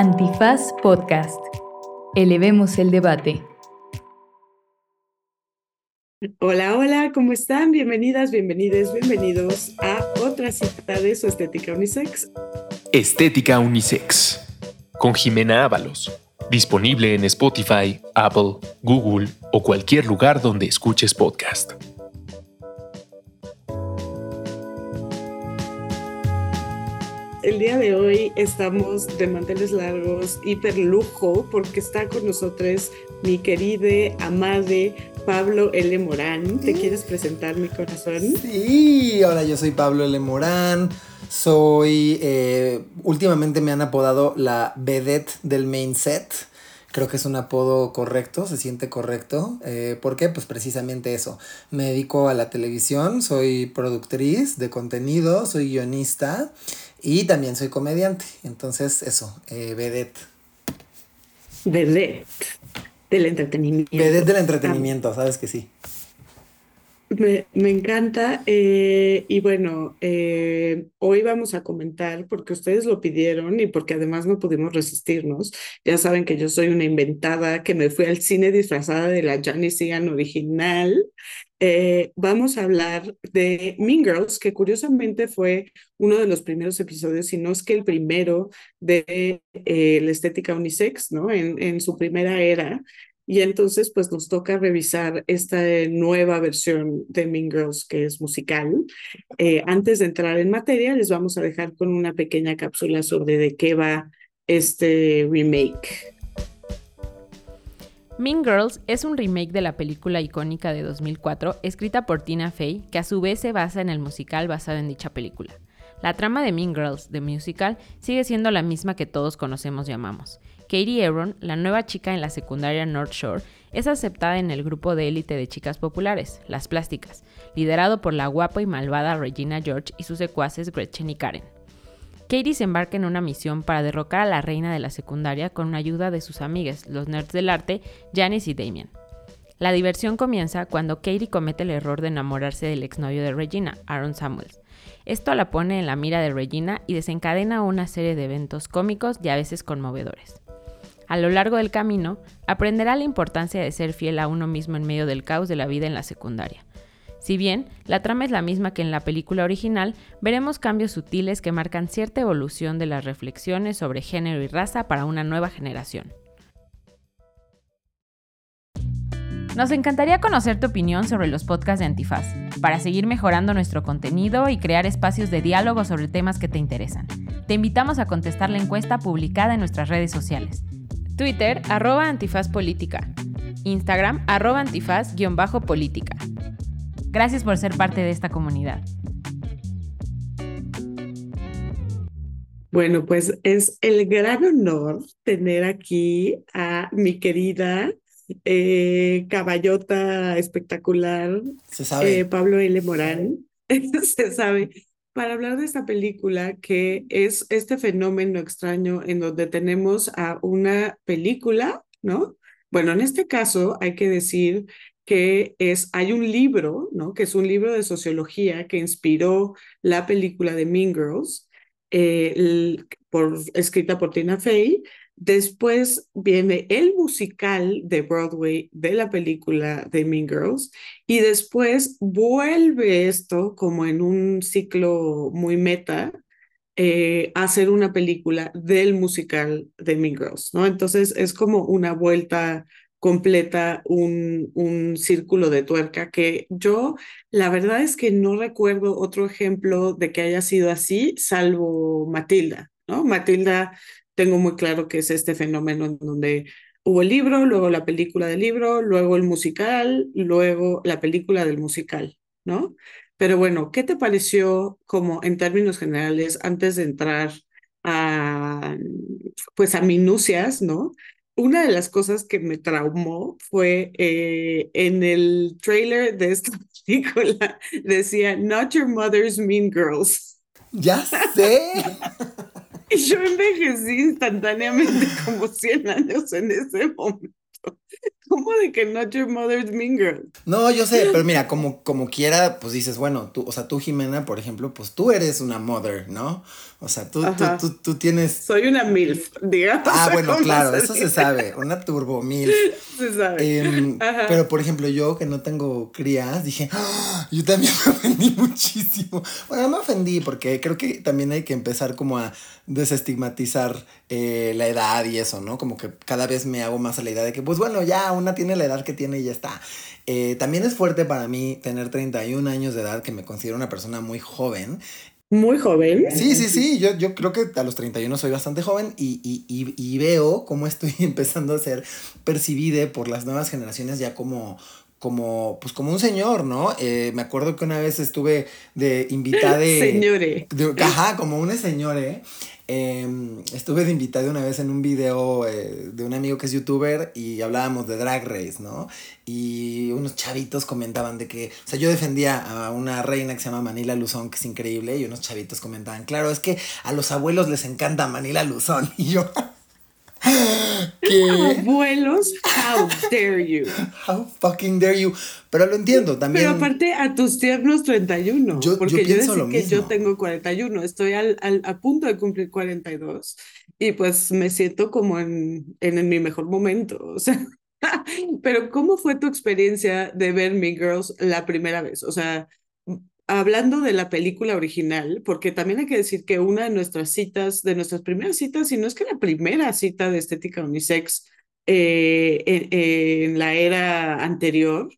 Antifaz Podcast. Elevemos el debate. Hola, hola, ¿cómo están? Bienvenidas, bienvenidos, bienvenidos a otra cita de su Estética Unisex. Estética Unisex, con Jimena Ábalos. Disponible en Spotify, Apple, Google o cualquier lugar donde escuches podcast. El día de hoy estamos de manteles largos, hiper lujo, porque está con nosotros mi querida, amade Pablo L. Morán. ¿Te quieres presentar, mi corazón? Sí, hola, yo soy Pablo L. Morán. Soy. Eh, últimamente me han apodado la vedette del main set. Creo que es un apodo correcto, se siente correcto. Eh, ¿Por qué? Pues precisamente eso. Me dedico a la televisión, soy productriz de contenido, soy guionista y también soy comediante. Entonces, eso, eh, vedette. Vedette del entretenimiento. Vedette del entretenimiento, sabes que sí. Me, encanta. Eh, y bueno, eh, hoy vamos a comentar, porque ustedes lo pidieron y porque además no pudimos resistirnos. Ya saben que yo soy una inventada, que me fui al cine disfrazada de la Janice Sigan original. Eh, vamos a hablar de Mean Girls, que curiosamente fue uno de los primeros episodios, si no es que el primero de la estética unisex, ¿no? En, en su primera era. Y entonces, pues nos toca revisar esta nueva versión de Mean Girls que es musical. Eh, antes de entrar en materia, les vamos a dejar con una pequeña cápsula sobre de qué va este remake. Mean Girls es un remake de la película icónica de 2004 escrita por Tina Fey, que a su vez se basa en el musical basado en dicha película. La trama de Mean Girls, de musical, sigue siendo la misma que todos conocemos y amamos. Katie Aaron, la nueva chica en la secundaria North Shore, es aceptada en el grupo de élite de chicas populares, las plásticas, liderado por la guapa y malvada Regina George y sus secuaces Gretchen y Karen. Katie se embarca en una misión para derrocar a la reina de la secundaria con ayuda de sus amigas, los nerds del arte, Janice y Damien. La diversión comienza cuando Katie comete el error de enamorarse del exnovio de Regina, Aaron Samuels. Esto la pone en la mira de Regina y desencadena una serie de eventos cómicos y a veces conmovedores. A lo largo del camino, aprenderá la importancia de ser fiel a uno mismo en medio del caos de la vida en la secundaria. Si bien la trama es la misma que en la película original, veremos cambios sutiles que marcan cierta evolución de las reflexiones sobre género y raza para una nueva generación. Nos encantaría conocer tu opinión sobre los podcasts de Antifaz, para seguir mejorando nuestro contenido y crear espacios de diálogo sobre temas que te interesan. Te invitamos a contestar la encuesta publicada en nuestras redes sociales. Twitter, arroba. Instagram, arroba antifaz-política. Gracias por ser parte de esta comunidad. Bueno, pues es el gran honor tener aquí a mi querida eh, caballota espectacular, Se eh, Pablo L. Morán. Se sabe para hablar de esta película que es este fenómeno extraño en donde tenemos a una película, ¿no? Bueno, en este caso hay que decir que es, hay un libro, ¿no? Que es un libro de sociología que inspiró la película de Mean Girls, eh, por, escrita por Tina Fey, Después viene el musical de Broadway de la película de Mean Girls y después vuelve esto como en un ciclo muy meta eh, hacer una película del musical de Mean Girls, ¿no? Entonces es como una vuelta completa, un, un círculo de tuerca que yo la verdad es que no recuerdo otro ejemplo de que haya sido así, salvo Matilda, ¿no? Matilda tengo muy claro que es este fenómeno en donde hubo el libro, luego la película del libro, luego el musical, luego la película del musical, ¿no? Pero bueno, ¿qué te pareció como en términos generales antes de entrar a pues a minucias, ¿no? Una de las cosas que me traumó fue eh, en el trailer de esta película decía Not Your Mother's Mean Girls. Ya sé. Y yo envejecí instantáneamente como 100 años en ese momento. ¿Cómo de que not your mother's mean girl? No, yo sé, pero mira, como, como quiera, pues dices, bueno, tú, o sea, tú, Jimena, por ejemplo, pues tú eres una mother, ¿no? O sea, tú, tú, tú, tú, tienes. Soy una MILF, digamos. Ah, bueno, claro, eso se sabe, una turbo MILF. Se sabe. Em, pero, por ejemplo, yo que no tengo crías, dije, ¡Ah! yo también me ofendí muchísimo. Bueno, no me ofendí porque creo que también hay que empezar como a desestigmatizar eh, la edad y eso, ¿no? Como que cada vez me hago más a la idea de que, pues bueno, ya una tiene la edad que tiene y ya está. Eh, también es fuerte para mí tener 31 años de edad, que me considero una persona muy joven. Muy joven. Sí, sí, sí, yo, yo creo que a los 31 soy bastante joven y, y, y, y veo cómo estoy empezando a ser percibida por las nuevas generaciones ya como, como, pues como un señor, ¿no? Eh, me acuerdo que una vez estuve de invitada de... Señore. de- ajá, como una señore. Eh, estuve de invitada una vez en un video eh, de un amigo que es youtuber y hablábamos de Drag Race, ¿no? Y unos chavitos comentaban de que, o sea, yo defendía a una reina que se llama Manila Luzón, que es increíble, y unos chavitos comentaban, claro, es que a los abuelos les encanta Manila Luzón. Y yo, Abuelos, how dare you. How fucking dare you? Pero lo entiendo también. Pero aparte a tus tiernos 31, Yo- yo porque yo, pienso lo que yo mismo. tengo 41, estoy al, al- a punto de cumplir 42 y pues me siento como en, en, en mi mejor momento, o sea, pero ¿cómo fue tu experiencia de ver Mean Girls la primera vez? O sea, hablando de la película original, porque también hay que decir que una de nuestras citas, de nuestras primeras citas, y no es que la primera cita de estética unisex eh, en, la era anterior,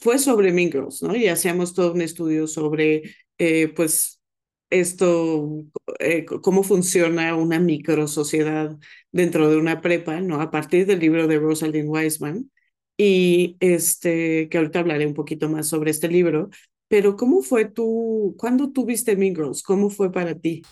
fue sobre Mean Girls, ¿no? Y hacíamos todo un estudio sobre, eh, pues, esto, eh, cómo funciona una microsociedad dentro de una prepa, ¿no? A partir del libro de Rosalind Wiseman. Y este, que ahorita hablaré un poquito más sobre este libro. Pero, ¿cómo fue tú, cuándo tú viste Mean Girls? ¿Cómo fue para ti?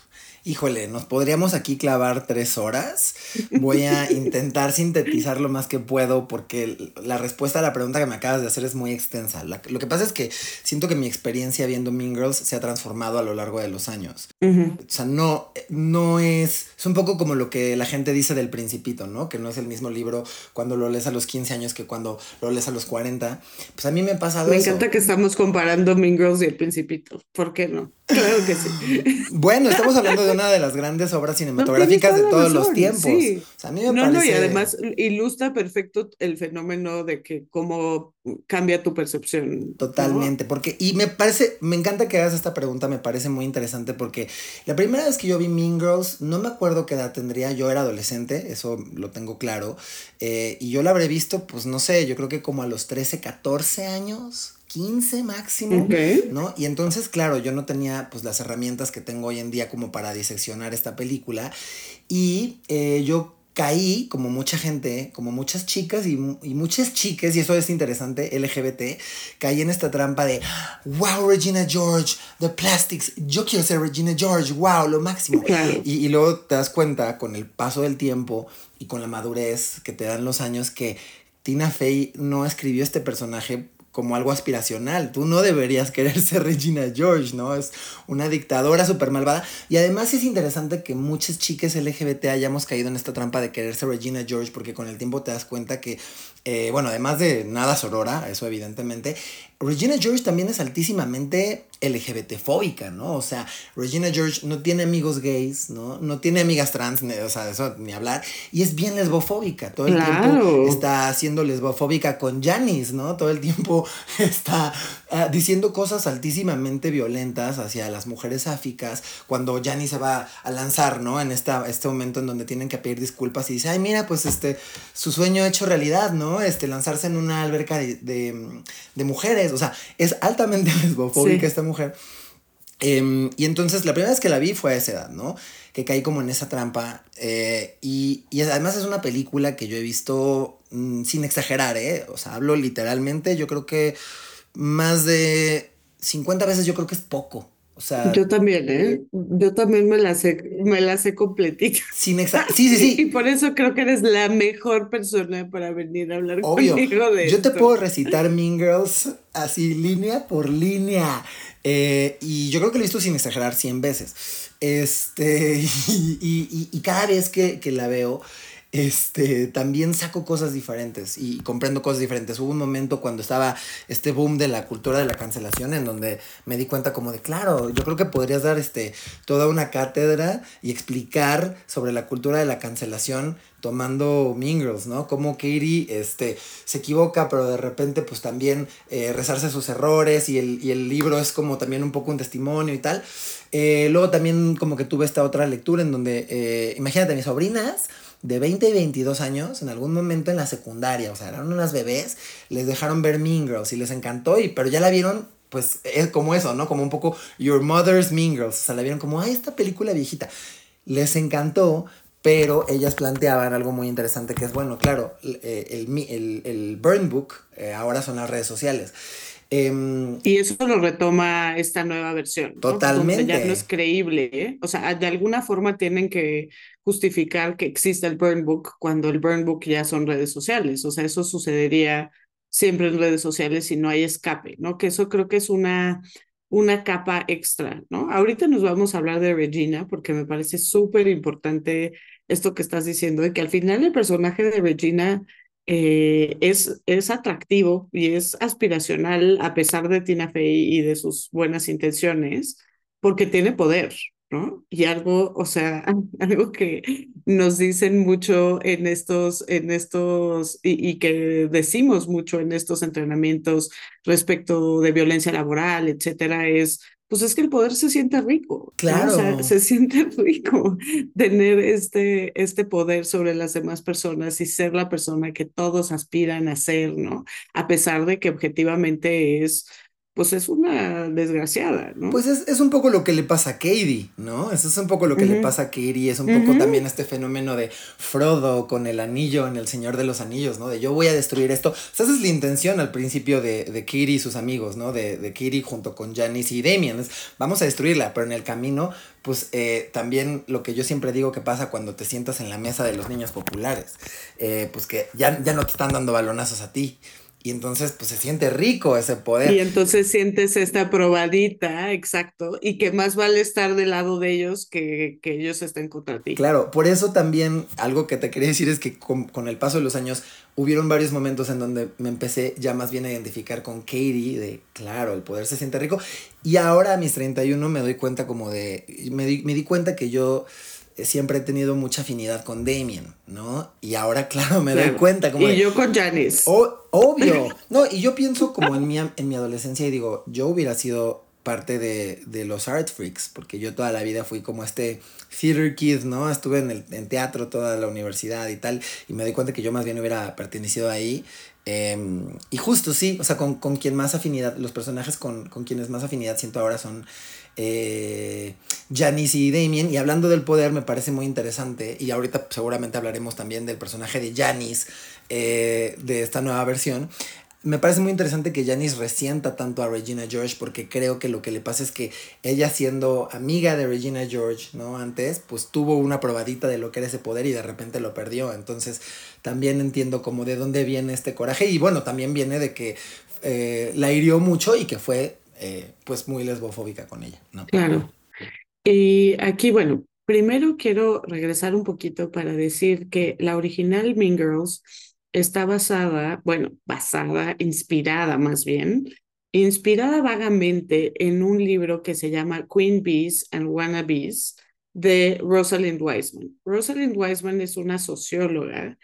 Híjole, nos podríamos aquí clavar tres horas. Voy a intentar sintetizar lo más que puedo porque la respuesta a la pregunta que me acabas de hacer es muy extensa. La- lo que pasa es que siento que mi experiencia viendo Mean Girls se ha transformado a lo largo de los años. O sea, no, no es. Es un poco como lo que la gente dice del Principito, ¿no? Que no es el mismo libro cuando lo lees a los 15 años que cuando lo lees a los 40. Pues a mí me ha pasado Me eso. encanta que estamos comparando Mean Girls y El Principito. ¿Por qué no? Claro que sí. Bueno, estamos hablando de una de las grandes obras cinematográficas tienes de todos los tiempos. sí. O sea, a mí me No, no, y parece- además ilustra perfecto el fenómeno de que cómo cambia tu percepción. ¿no? Totalmente, porque, y me parece, me encanta que hagas esta pregunta, me parece muy interesante porque la primera vez que yo vi Mean Girls, no me acuerdo qué edad tendría, yo era adolescente, eso lo tengo claro, eh, y yo la habré visto, pues no sé, yo creo que como a los 13, 14 años, 15 máximo. ¿no? Y entonces, claro, yo no tenía pues las herramientas que tengo hoy en día como para diseccionar esta película, y eh, yo caí, como mucha gente, como muchas chicas y, y muchas chicas, y eso es interesante, LGBT, caí en esta trampa de, wow, Regina George, The Plastics, yo quiero ser Regina George, wow, lo máximo. Y, y luego te das cuenta con el paso del tiempo y con la madurez que te dan los años que Tina Fey no escribió este personaje como algo aspiracional. Tú no deberías querer ser Regina George, ¿no? Es una dictadora súper malvada. Y además es interesante que muchas chicas LGBT hayamos caído en esta trampa de querer ser Regina George porque con el tiempo te das cuenta que, eh, bueno, además de nada sorora, eso evidentemente, Regina George también es altísimamente LGBT-fóbica, ¿no? O sea, Regina George no tiene amigos gays, ¿no? No tiene amigas trans, ni- o sea, eso ni hablar. Y es bien lesbofóbica. Todo el tiempo está siendo lesbofóbica con Janice, ¿no? Todo el tiempo está ah, diciendo cosas altísimamente violentas hacia las mujeres sáficas cuando Janice se va a lanzar, ¿no? En esta, este momento en donde tienen que pedir disculpas y dice, ay, mira, pues este, su sueño hecho realidad, ¿no? Este, lanzarse en una alberca de, de, de mujeres. O sea, es altamente lesbofóbica Sí. esta mujer. Em, y entonces la primera vez que la vi fue a esa edad, ¿no? Que caí como en esa trampa. eh, y, y además es una película que yo he visto mm, sin exagerar, ¿eh? O sea, hablo literalmente, yo creo que más de 50 veces yo creo que es poco. O sea, Yo también, ¿eh? Yo también me la sé, me la sé completita. sin exagerar. Sí, sí, Y sí. por eso creo que eres la mejor persona para venir a hablar Obvio. conmigo de Yo te puedo recitar Mean Girls así línea por línea. Eh, y yo creo que lo he visto sin exagerar 100 veces. Este, y, y- y- y cada vez que, que la veo, este, también saco cosas diferentes y comprendo cosas diferentes. Hubo un momento cuando estaba este boom de la cultura de la cancelación en donde me di cuenta como de, claro, yo creo que podrías dar este, toda una cátedra y explicar sobre la cultura de la cancelación tomando Mingles, ¿no? Como Katie este, se equivoca, pero de repente pues también eh, rezarse sus errores y el, y el, libro es como también un poco un testimonio y tal. Eh, luego también como que tuve esta otra lectura en donde, eh, imagínate, mis sobrinas de 20 y 22 años, en algún momento en la secundaria, o sea, eran unas bebés, les dejaron ver Mean Girls y les encantó, y, pero ya la vieron, pues es como eso, ¿no? Como un poco Your Mother's Mean Girls, o sea, la vieron como, ay, esta película viejita. Les encantó, pero ellas planteaban algo muy interesante que es, bueno, claro, eh, el, el, el Burn Book eh, ahora son las redes sociales. Em, y eso lo retoma esta nueva versión. Totalmente. ya no es creíble. ¿eh? O sea, de alguna forma tienen que justificar que existe el Burn Book cuando el Burn Book ya son redes sociales. O sea, eso sucedería siempre en redes sociales si no hay escape, ¿no? Que eso creo que es una, una capa extra, ¿no? Ahorita nos vamos a hablar de Regina porque me parece súper importante esto que estás diciendo, de que al final el personaje de Regina eh, es, es atractivo y es aspiracional a pesar de Tina Fey y de sus buenas intenciones, porque tiene poder, ¿no? Y algo, o sea, algo que nos dicen mucho en estos, en estos, y, y, que decimos mucho en estos entrenamientos respecto de violencia laboral, etcétera, es pues es que el poder se siente rico. Claro. O sea, se siente rico tener este, este poder sobre las demás personas y ser la persona que todos aspiran a ser, ¿no? A pesar de que objetivamente es pues es una desgraciada, ¿no? Pues es, es, un poco lo que le pasa a Katie, ¿no? Eso es un poco lo que le pasa a Katie, es un poco también este fenómeno de Frodo con el anillo en El Señor de los Anillos, ¿no? De yo voy a destruir esto. O sea, esa es la intención al principio de, de Katie y sus amigos, ¿no? De, de Katie junto con Janice y Damien. Es, vamos a destruirla, pero en el camino, pues eh, también lo que yo siempre digo que pasa cuando te sientas en la mesa de los niños populares, eh, pues que ya, ya no te están dando balonazos a ti y entonces, pues se siente rico ese poder. Y entonces sientes esta probadita, exacto, y que más vale estar del lado de ellos que, que ellos estén contra ti. Claro, por eso también algo que te quería decir es que con, con, el paso de los años hubieron varios momentos en donde me empecé ya más bien a identificar con Katie, de claro, el poder se siente rico. Y ahora a mis 31 me doy cuenta como de, me di, me di cuenta que yo siempre he tenido mucha afinidad con Damien, ¿no? Y ahora, claro, me doy cuenta como... Y yo con Janice. obvio. No, y yo pienso como en mi, en mi adolescencia y digo, yo hubiera sido parte de, de, los art freaks, porque yo toda la vida fui como este theater kid, ¿no? Estuve en, el, en teatro toda la universidad y tal, y me doy cuenta que yo más bien hubiera pertenecido ahí. Eh, y justo sí, o sea, con, con quien más afinidad, los personajes con, con quienes más afinidad siento ahora son eh, Janice y Damien. Y hablando del poder, me parece muy interesante. Y ahorita seguramente hablaremos también del personaje de Janice eh, de esta nueva versión. Me parece muy interesante que Janice resienta tanto a Regina George porque creo que lo que le pasa es que ella siendo amiga de Regina George, ¿no? Antes, pues tuvo una probadita de lo que era ese poder y de repente lo perdió. Entonces también entiendo como de dónde viene este coraje y bueno, también viene de que eh, la hirió mucho y que fue eh, pues muy lesbofóbica con ella, ¿no? Claro. Y aquí, bueno, primero quiero regresar un poquito para decir que la original Mean Girls está basada, bueno, basada, inspirada más bien, inspirada vagamente en un libro que se llama Queen Bees and Wannabes de Rosalind Wiseman. Rosalind Wiseman es una socióloga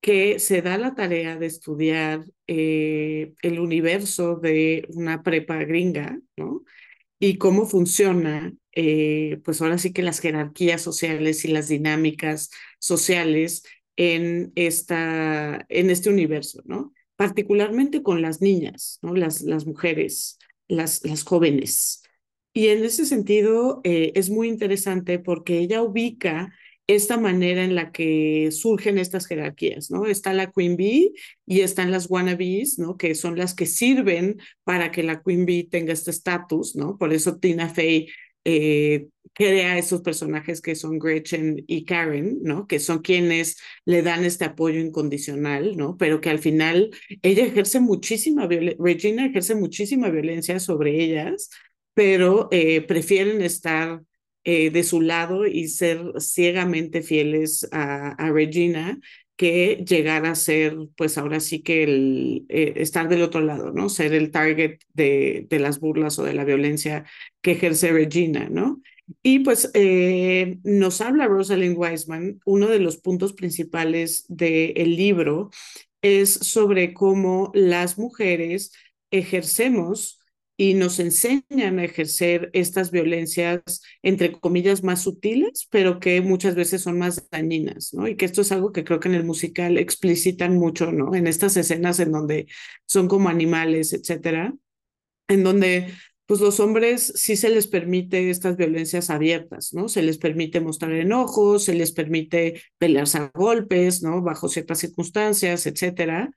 que se da la tarea de estudiar eh, el universo de una prepa gringa, ¿no? Y cómo funciona, eh, pues ahora sí que las jerarquías sociales y las dinámicas sociales en, esta, en este universo, ¿no? Particularmente con las niñas, ¿no? Las, las mujeres, las, las jóvenes. Y en ese sentido eh, es muy interesante porque ella ubica esta manera en la que surgen estas jerarquías, ¿no? Está la Queen Bee y están las wannabes, ¿no? Que son las que sirven para que la Queen Bee tenga este estatus, ¿no? Por eso Tina Fey eh, crea esos personajes que son Gretchen y Karen, ¿no? Que son quienes le dan este apoyo incondicional, ¿no? Pero que al final ella ejerce muchísima violencia, Regina ejerce muchísima violencia sobre ellas, pero eh, prefieren estar eh, de su lado y ser ciegamente fieles a, a Regina que llegar a ser, pues ahora sí que el, eh, estar del otro lado, ¿no? Ser el target de, de las burlas o de la violencia que ejerce Regina, ¿no? Y pues eh, nos habla Rosalind Wiseman, uno de los puntos principales del libro es sobre cómo las mujeres ejercemos y nos enseñan a ejercer estas violencias, entre comillas, más sutiles, pero que muchas veces son más dañinas, ¿no? Y que esto es algo que creo que en el musical explicitan mucho, ¿no? En estas escenas en donde son como animales, etcétera, en donde pues los hombres sí se les permite estas violencias abiertas, ¿no? Se les permite mostrar enojos, se les permite pelearse a golpes, ¿no? Bajo ciertas circunstancias, etcétera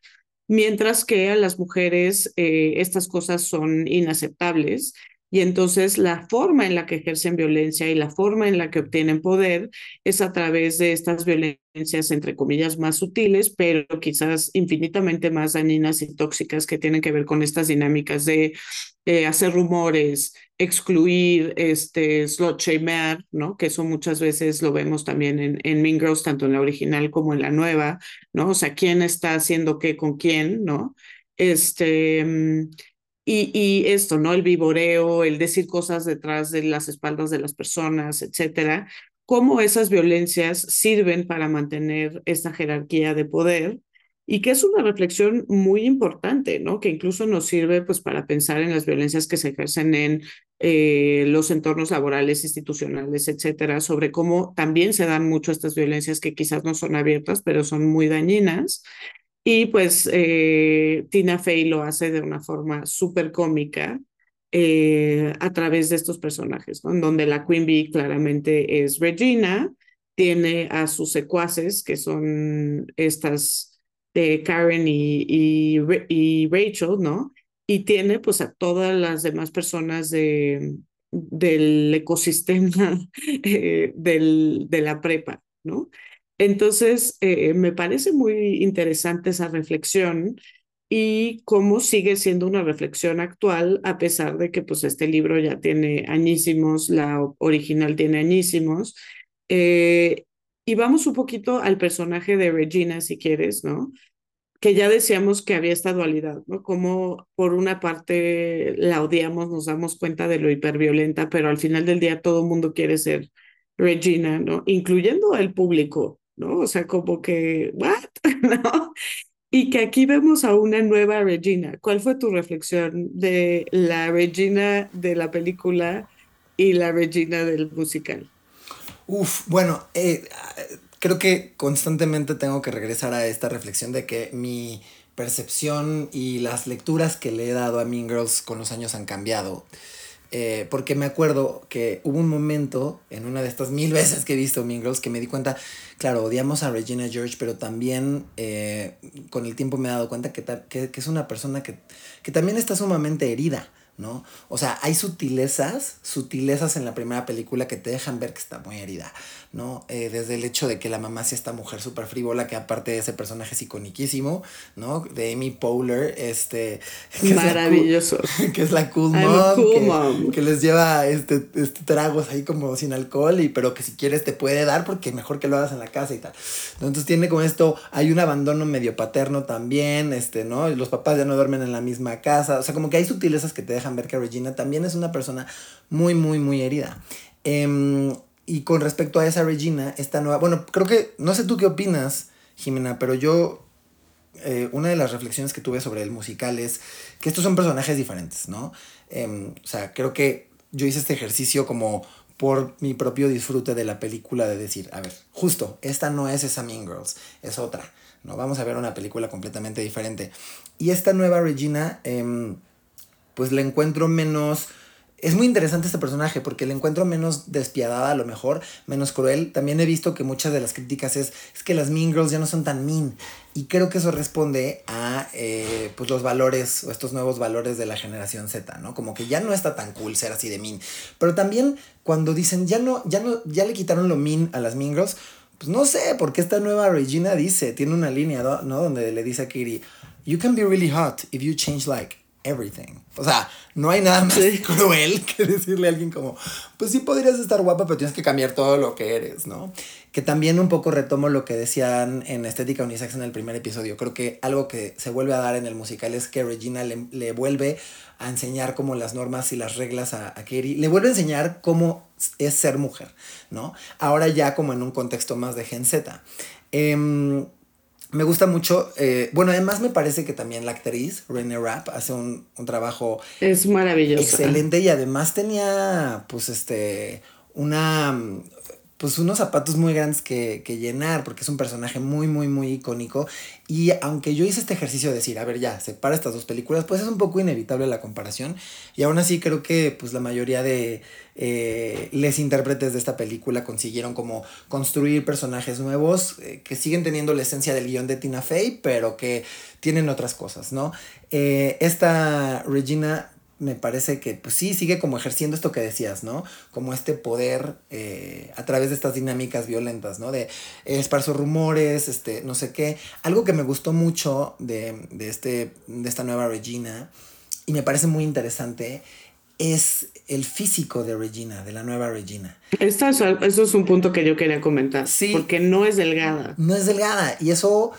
mientras que a las mujeres eh, estas cosas son inaceptables y entonces la forma en la que ejercen violencia y la forma en la que obtienen poder es a través de estas violencias, entre comillas, más sutiles, pero quizás infinitamente más dañinas y tóxicas que tienen que ver con estas dinámicas de eh, hacer rumores, excluir, este, slot shamer, ¿no? Que eso muchas veces lo vemos también en, en Mean Girls, tanto en la original como en la nueva, ¿no? O sea, quién está haciendo qué con quién, ¿no? Este, mm, y, y, esto, ¿no? El vivoreo, el decir cosas detrás de las espaldas de las personas, etcétera. Cómo esas violencias sirven para mantener esta jerarquía de poder y que es una reflexión muy importante, ¿no? Que incluso nos sirve pues para pensar en las violencias que se ejercen en eh, los entornos laborales, institucionales, etcétera, sobre cómo también se dan mucho estas violencias que quizás no son abiertas, pero son muy dañinas y pues eh, Tina Fey lo hace de una forma súper cómica eh, a través de estos personajes, ¿no? En donde la Queen Bee claramente es Regina, tiene a sus secuaces, que son estas de Karen y, y, y, Rachel, ¿no? Y tiene pues a todas las demás personas de, del ecosistema eh, del, de la prepa, ¿no? Entonces, eh, me parece muy interesante esa reflexión y cómo sigue siendo una reflexión actual a pesar de que pues este libro ya tiene añísimos, la original tiene añísimos. Eh, y vamos un poquito al personaje de Regina, si quieres, ¿no? Que ya decíamos que había esta dualidad, ¿no? Como por una parte la odiamos, nos damos cuenta de lo hiperviolenta, pero al final del día todo el mundo quiere ser Regina, ¿no? Incluyendo el público, ¿no? O sea, como que, ¿what? ¿no? Y que aquí vemos a una nueva Regina. ¿Cuál fue tu reflexión de la Regina de la película y la Regina del musical? Uf, bueno, eh, creo que constantemente tengo que regresar a esta reflexión de que mi percepción y las lecturas que le he dado a Mean Girls con los años han cambiado. Eh, porque me acuerdo que hubo un momento en una de estas mil veces que he visto Mean Girls que me di cuenta, claro, odiamos a Regina George, pero también eh, con el tiempo me he dado cuenta que, que, que es una persona que, que también está sumamente herida. ¿no? O sea, hay sutilezas, sutilezas en la primera película que te dejan ver que está muy herida, ¿no? Eh, desde el hecho de que la mamá sea esta mujer súper frívola, que aparte de ese personaje es iconiquísimo, ¿no? De Amy Powler, este... Maravilloso. que es la cool, mom, que, les lleva este, este, tragos ahí como sin alcohol, y, pero que si quieres te puede dar porque mejor que lo hagas en la casa y tal. Entonces tiene como esto, hay un abandono medio paterno también, este, ¿no? Los papás ya no duermen en la misma casa, o sea, como que hay sutilezas que te dejan ver que Regina también es una persona muy, muy, muy herida. Em, y con respecto a esa Regina, esta nueva, bueno, creo que, no sé tú qué opinas, Jimena, pero yo, eh, una de las reflexiones que tuve sobre el musical es que estos son personajes diferentes, ¿no? Em, o sea, creo que yo hice este ejercicio como por mi propio disfrute de la película de decir, a ver, justo, esta no es esa Mean Girls, es otra, ¿no? Vamos a ver una película completamente diferente. Y esta nueva Regina, eh, pues le encuentro menos... Es muy interesante este personaje porque le encuentro menos despiadada a lo mejor, menos cruel. También he visto que muchas de las críticas es, es que las Mean Girls ya no son tan mean. Y creo que eso responde a eh, pues los valores o estos nuevos valores de la generación Z, ¿no? Como que ya no está tan cool ser así de mean. Pero también cuando dicen ya no, ya no, ya le quitaron lo mean a las Mean Girls, pues no sé, porque esta nueva Regina dice, tiene una línea, ¿no? Donde le dice a Katie, You can be really hot if you change like everything. O sea, no hay nada más cruel que decirle a alguien como, pues sí podrías estar guapa, pero tienes que cambiar todo lo que eres, ¿no? Que también un poco retomo lo que decían en Estética Unisex en el primer episodio. Creo que algo que se vuelve a dar en el musical es que Regina le, vuelve a enseñar como las normas y las reglas a, a Katie. Le vuelve a enseñar cómo es ser mujer, ¿no? Ahora ya como en un contexto más de Gen Z. Eh, me gusta mucho. Eh, bueno, además me parece que también la actriz, René Rapp, hace un, un trabajo. Es maravilloso. Excelente y además tenía, pues, este, una pues unos zapatos muy grandes que, que, llenar, porque es un personaje muy, muy, muy icónico. Y aunque yo hice este ejercicio de decir, a ver, ya, separa estas dos películas, pues es un poco inevitable la comparación. Y aún así creo que pues la mayoría de eh, les intérpretes de esta película consiguieron como construir personajes nuevos eh, que siguen teniendo la esencia del guion de Tina Fey, pero que tienen otras cosas, ¿no? Eh, esta Regina me parece que pues sí sigue como ejerciendo esto que decías, ¿no? Como este poder eh, a través de estas dinámicas violentas, ¿no? De esparzo rumores, este, no sé qué. Algo que me gustó mucho de, de, este, de esta nueva Regina y me parece muy interesante es el físico de Regina, de la nueva Regina. Esto eso es un punto que yo quería comentar. Sí. Porque no es delgada. No es delgada. Y eso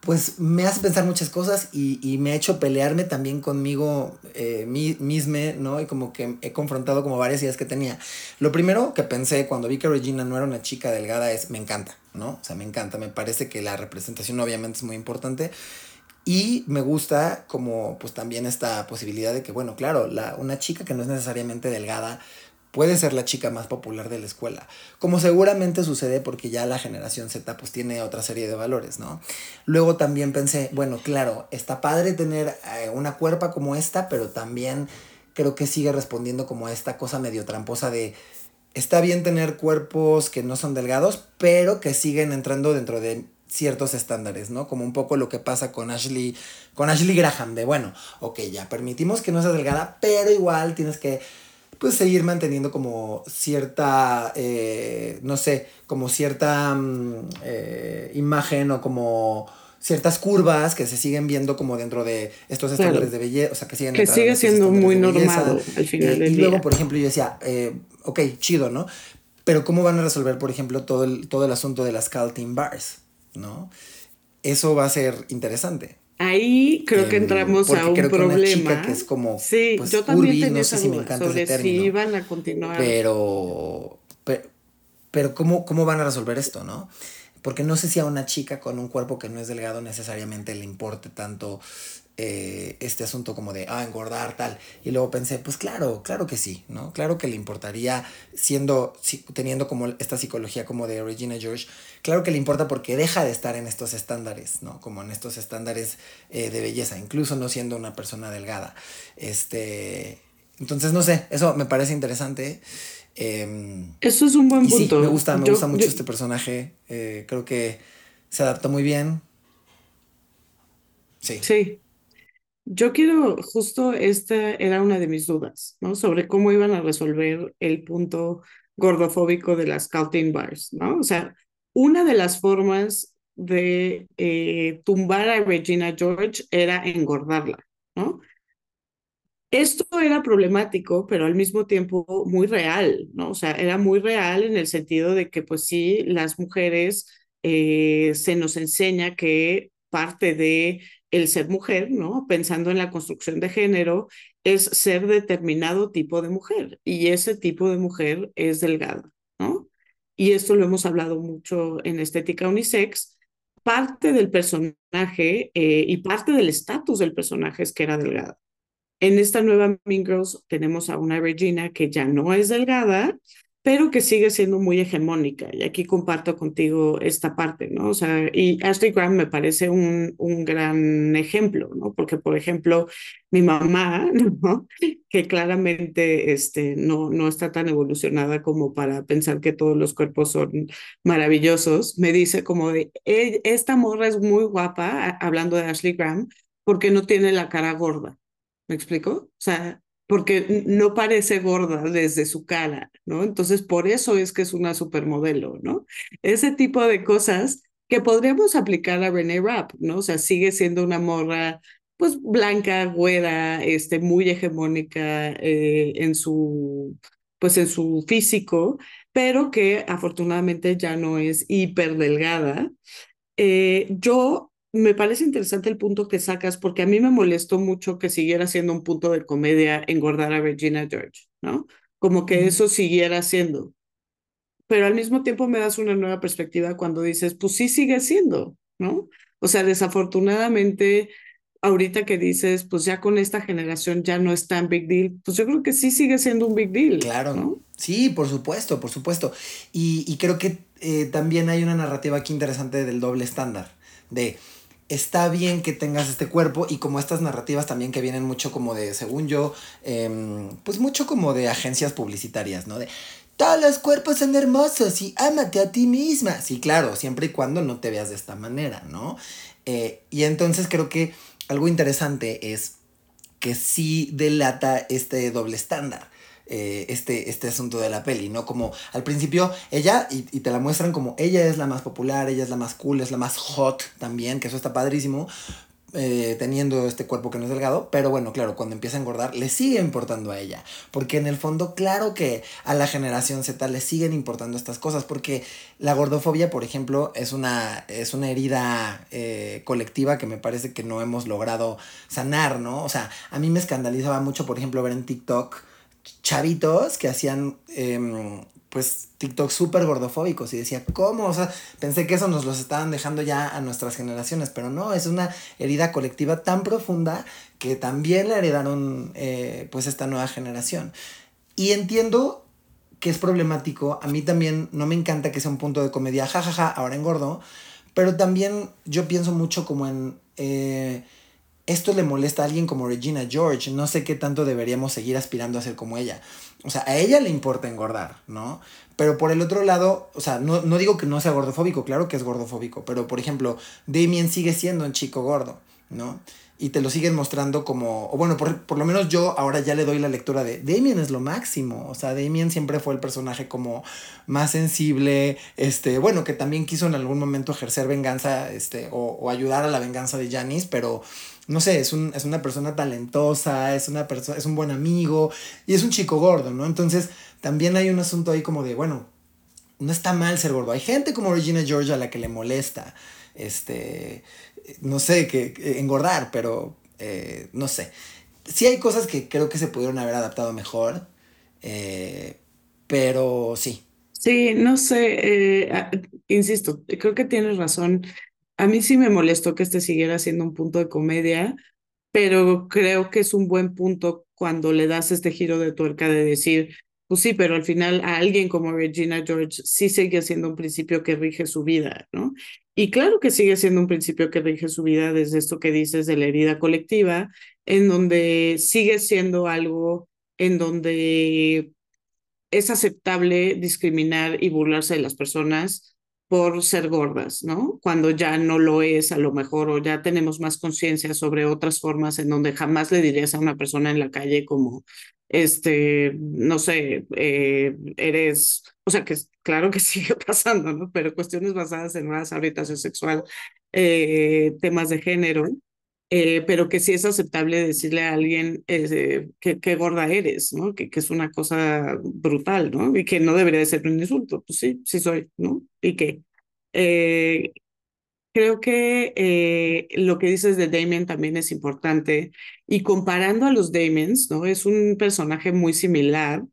pues me hace pensar muchas cosas y, me ha hecho pelearme también conmigo eh, misma, ¿no? Y como que he confrontado como varias ideas que tenía. Lo primero que pensé cuando vi que Regina no era una chica delgada es, me encanta, ¿no? O sea, me encanta, me parece que la representación obviamente es muy importante. Y me gusta como pues también esta posibilidad de que, bueno, claro, la, una chica que no es necesariamente delgada puede ser la chica más popular de la escuela, como seguramente sucede porque ya la generación Z pues tiene otra serie de valores, ¿no? Luego también pensé, bueno, claro, está padre tener eh, una cuerpa como esta, pero también creo que sigue respondiendo como a esta cosa medio tramposa de está bien tener cuerpos que no son delgados, pero que siguen entrando dentro de ciertos estándares, ¿no? Como un poco lo que pasa con Ashley, con Ashley Graham, de bueno, ok, ya permitimos que no sea delgada, pero igual tienes que pues seguir manteniendo como cierta, eh, no sé, como cierta mm, eh, imagen o como ciertas curvas que se siguen viendo como dentro de estos estándares de belleza, o sea, que siguen... Que sigue siendo muy normal al final eh, del Y luego, por ejemplo, yo decía, ok, chido, ¿no? Pero ¿cómo van a resolver, por ejemplo, todo el, todo el asunto de las Calting Bars, ¿no? Eso va a ser interesante. Ahí creo que em, entramos a un problema. que es como. Sí, pues, yo también tenía esa duda sobre si iban a continuar. Pero. Pero, ¿cómo, ¿cómo van a resolver esto, no? Porque no sé si a una chica con un cuerpo que no es delgado necesariamente le importe tanto eh, este asunto como de, ah, engordar, tal. Y luego pensé, pues claro, claro que sí, ¿no? Claro que le importaría, siendo, teniendo como esta psicología como de Regina George, claro que le importa porque deja de estar en estos estándares, ¿no? Como en estos estándares eh, de belleza, incluso no siendo una persona delgada. Este, entonces, no sé, eso me parece interesante. Em, eso es un buen punto. Sí, me gusta, me gusta mucho este personaje. Eh, creo que se adaptó muy bien. Sí. Sí. Yo quiero, justo esta era una de mis dudas, ¿no? Sobre cómo iban a resolver el punto gordofóbico de las Calting Bars, ¿no? O sea, una de las formas de eh, tumbar a Regina George era engordarla, ¿no? Esto era problemático, pero al mismo tiempo muy real, ¿no? O sea, era muy real en el sentido de que, pues sí, las mujeres eh, se nos enseña que parte de el ser mujer, ¿no? Pensando en la construcción de género, es ser determinado tipo de mujer y ese tipo de mujer es delgada, ¿no? Y esto lo hemos hablado mucho en estética unisex. Parte del personaje eh, y parte del estatus del personaje es que era delgada. En esta nueva Mean Girls tenemos a una Regina que ya no es delgada, pero que sigue siendo muy hegemónica. Y aquí comparto contigo esta parte, ¿no? O sea, y Ashley Graham me parece un, un gran ejemplo, ¿no? Porque, por ejemplo, mi mamá. Que claramente este, no, no está tan evolucionada como para pensar que todos los cuerpos son maravillosos, me dice como de, e, esta morra es muy guapa, hablando de Ashley Graham, porque no tiene la cara gorda. ¿Me explico? O sea, porque no parece gorda desde su cara, ¿no? Entonces, por eso es que es una supermodelo, ¿no? Ese tipo de cosas que podríamos aplicar a Renee Rapp, ¿no? O sea, sigue siendo una morra pues blanca, güera, este, muy hegemónica eh, en su, pues en su físico, pero que afortunadamente ya no es hiper delgada. Eh, yo me parece interesante el punto que sacas porque a mí me molestó mucho que siguiera siendo un punto de comedia engordar a Regina George, ¿no? Como que eso siguiera siendo. Pero al mismo tiempo me das una nueva perspectiva cuando dices, pues sí sigue siendo, ¿no? O sea, desafortunadamente, ahorita que dices, pues ya con esta generación ya no es tan big deal, pues yo creo que sí sigue siendo un big deal. Claro, ¿no? sí, por supuesto, por supuesto. Y, y creo que eh, también hay una narrativa aquí interesante del doble estándar, de está bien que tengas este cuerpo y como estas narrativas también que vienen mucho como de, según yo, em, pues mucho como de agencias publicitarias, ¿no? De todos los cuerpos son hermosos y ámate a ti misma. Sí, claro, siempre y cuando no te veas de esta manera, ¿no? Eh, y entonces creo que algo interesante es que sí delata este doble estándar. Eh, este, este asunto de la peli, ¿no? Como al principio ella, y, y, te la muestran como ella es la más popular, ella es la más cool, es la más hot también, que eso está padrísimo, eh, teniendo este cuerpo que no es delgado, pero bueno, claro, cuando empieza a engordar le sigue importando a ella, porque en el fondo claro que a la generación Z le siguen importando estas cosas, porque la gordofobia, por ejemplo, es una, es una herida eh, colectiva que me parece que no hemos logrado sanar, ¿no? O sea, a mí me escandalizaba mucho, por ejemplo, ver en TikTok chavitos que hacían eh, pues TikTok súper gordofóbicos y decía, ¿cómo? O sea, pensé que eso nos los estaban dejando ya a nuestras generaciones, pero no, es una herida colectiva tan profunda que también la heredaron eh, pues esta nueva generación. Y entiendo que es problemático, a mí también no me encanta que sea un punto de comedia, jajaja, ja, ja, ahora engordo, pero también yo pienso mucho como en... Eh, esto le molesta a alguien como Regina George, no sé qué tanto deberíamos seguir aspirando a ser como ella. O sea, a ella le importa engordar, ¿no? Pero por el otro lado, o sea, no, no digo que no sea gordofóbico, claro que es gordofóbico, pero por ejemplo, Damien sigue siendo un chico gordo, ¿no? y te lo siguen mostrando como, o bueno, por, por, lo menos yo ahora ya le doy la lectura de Damien es lo máximo, o sea, Damien siempre fue el personaje como más sensible, este, bueno, que también quiso en algún momento ejercer venganza, este, o, o ayudar a la venganza de Janice, pero no sé, es, un, es una persona talentosa, es, una persona, es un buen amigo y es un chico gordo, ¿no? Entonces también hay un asunto ahí como de, bueno, no está mal ser gordo. Hay gente como Regina George a la que le molesta, este, no sé, que, engordar, pero eh, no sé. Sí hay cosas que creo que se pudieron haber adaptado mejor, eh, pero sí. Sí, no sé, eh, insisto, creo que tienes razón. A mí sí me molestó que este siguiera siendo un punto de comedia, pero creo que es un buen punto cuando le das este giro de tuerca de decir, pues sí, pero al final a alguien como Regina George sí sigue siendo un principio que rige su vida, ¿no? Y claro que sigue siendo un principio que rige su vida desde esto que dices de la herida colectiva, en donde sigue siendo algo en donde es aceptable discriminar y burlarse de las personas por ser gordas, ¿no? Cuando ya no lo es a lo mejor o ya tenemos más conciencia sobre otras formas en donde jamás le dirías a una persona en la calle como, este, no sé, eh, eres, o sea, que claro que sigue pasando, ¿no? Pero cuestiones basadas en raza, orientación sexual, eh, temas de género, eh, pero que sí es aceptable decirle a alguien eh, que, que, gorda eres, ¿no? Que, que, es una cosa brutal, ¿no? Y que no debería de ser un insulto. Pues sí, sí soy, ¿no? Y que eh, creo que eh, lo que dices de Damien también es importante. Y comparando a los Damiens, ¿no? Es un personaje muy similar.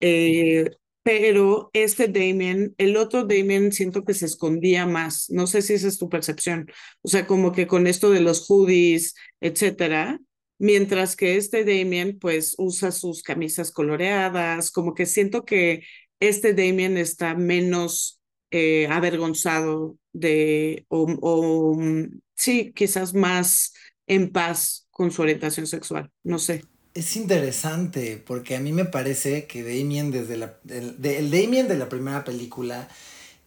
Eh, pero este Damien, el otro Damien siento que se escondía más, no sé si esa es tu percepción, o sea, como que con esto de los hoodies, etcétera, mientras que este Damien pues usa sus camisas coloreadas, como que siento que este Damien está menos eh, avergonzado de, o, o sí, quizás más en paz con su orientación sexual, no sé. Es interesante, porque a mí me parece que Damien desde la. El, el Damien de la primera película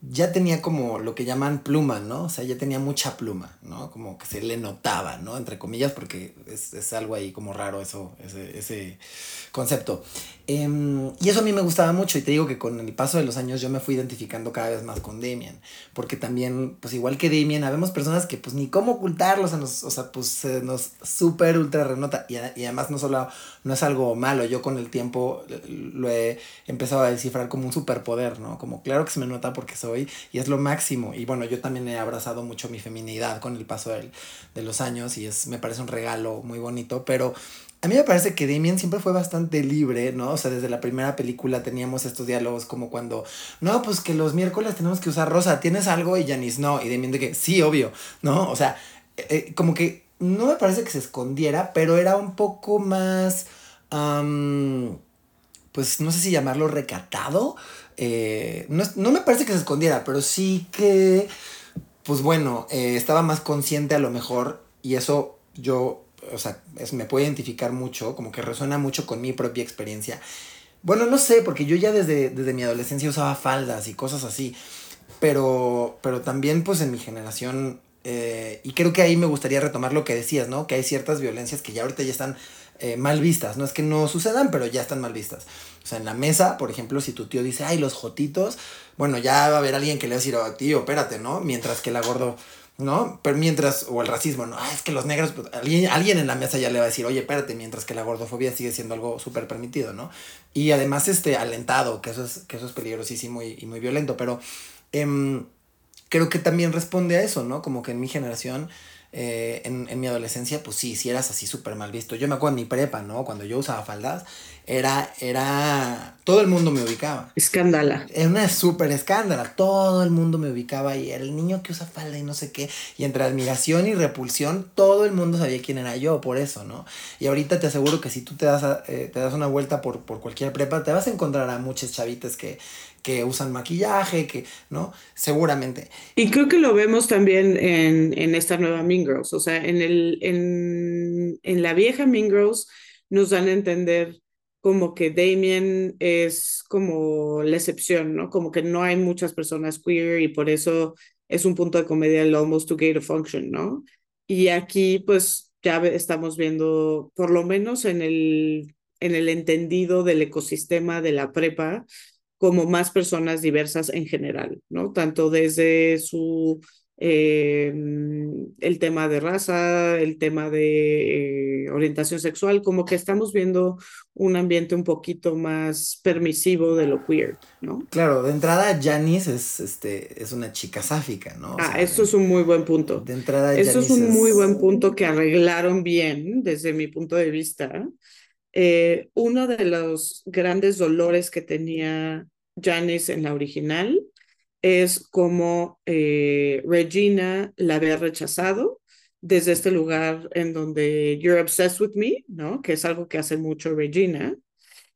ya tenía como lo que llaman pluma, ¿no? O sea, ya tenía mucha pluma, ¿no? Como que se le notaba, ¿no? Entre comillas, porque es, es algo ahí como raro eso, ese, ese concepto. Em, y eso a mí me gustaba mucho y te digo que con el paso de los años yo me fui identificando cada vez más con Damien, porque también, pues igual que Damien, habemos personas que pues ni cómo ocultarlos, o sea, pues se nos súper ultra renota y, y, además no solo, no es algo malo, yo con el tiempo lo he empezado a descifrar como un superpoder, ¿no? Como claro que se me nota porque soy y es lo máximo y bueno, yo también he abrazado mucho mi feminidad con el paso de los años y es, me parece un regalo muy bonito, pero a mí me parece que Damien siempre fue bastante libre, ¿no? O sea, desde la primera película teníamos estos diálogos como cuando, no, pues que los miércoles tenemos que usar rosa, ¿tienes algo? Y Janice, no. Y Damien de que, sí, obvio, ¿no? O sea, eh, eh, como que no me parece que se escondiera, pero era un poco más, pues no sé si llamarlo recatado. Eh, no, no, me parece que se escondiera, pero sí que, pues bueno, estaba más consciente a lo mejor y eso yo o sea, me puede identificar mucho, como que resuena mucho con mi propia experiencia. Bueno, no sé, porque yo ya desde, desde mi adolescencia usaba faldas y cosas así, pero, pero también pues en mi generación, eh, y creo que ahí me gustaría retomar lo que decías, ¿no? Que hay ciertas violencias que ya ahorita ya están eh, mal vistas, no es que no sucedan, pero ya están mal vistas. O sea, en la mesa, por ejemplo, si tu tío dice, ay, los jotitos, bueno, ya va a haber alguien que le va a decir, oh, tío, espérate, ¿no? Mientras que la gordo ¿no? Pero mientras, o el racismo, ¿no? Ah, es que los negros, pues, alguien, alguien, en la mesa ya le va a decir, oye, espérate, mientras que la gordofobia sigue siendo algo súper permitido, ¿no? Y además, este, alentado, que eso es, que eso es peligrosísimo y, muy violento, pero em, creo que también responde a eso, ¿no? Como que en mi generación eh, en, en, mi adolescencia, pues sí, si eras así súper mal visto. Yo me acuerdo en mi prepa, ¿no? Cuando yo usaba faldas, era, era, todo el mundo me ubicaba. Escándala. Era una súper escándala, todo el mundo me ubicaba y era el niño que usa falda y no sé qué. Y entre admiración y repulsión, todo el mundo sabía quién era yo, por eso, ¿no? Y ahorita te aseguro que si tú te das, eh, te das una vuelta por, por cualquier prepa, te vas a encontrar a muchas chavitas que, que usan maquillaje, que, ¿no? Seguramente. Y creo que lo vemos también en, en esta nueva Mean Girls, o sea, en, el, en, en la vieja Mean Girls nos dan a entender como que Damien es como la excepción, ¿no? Como que no hay muchas personas queer y por eso es un punto de comedia el almost too gay to function, ¿no? Y aquí pues ya estamos viendo, por lo menos en el, en el entendido del ecosistema de la prepa, como más personas diversas en general, ¿no? Tanto desde su eh, el tema de raza, el tema de eh, orientación sexual, como que estamos viendo un ambiente un poquito más permisivo de lo queer, ¿no? Claro, de entrada Janice es, este, es una chica sáfica, ¿no? ah, eso es un muy buen punto. De entrada Eso es un muy buen punto que arreglaron bien desde mi punto de vista. Eh, uno de los grandes dolores que tenía Janice en la original es como eh, Regina la había rechazado desde este lugar en donde You're Obsessed with Me, ¿no? Que es algo que hace mucho Regina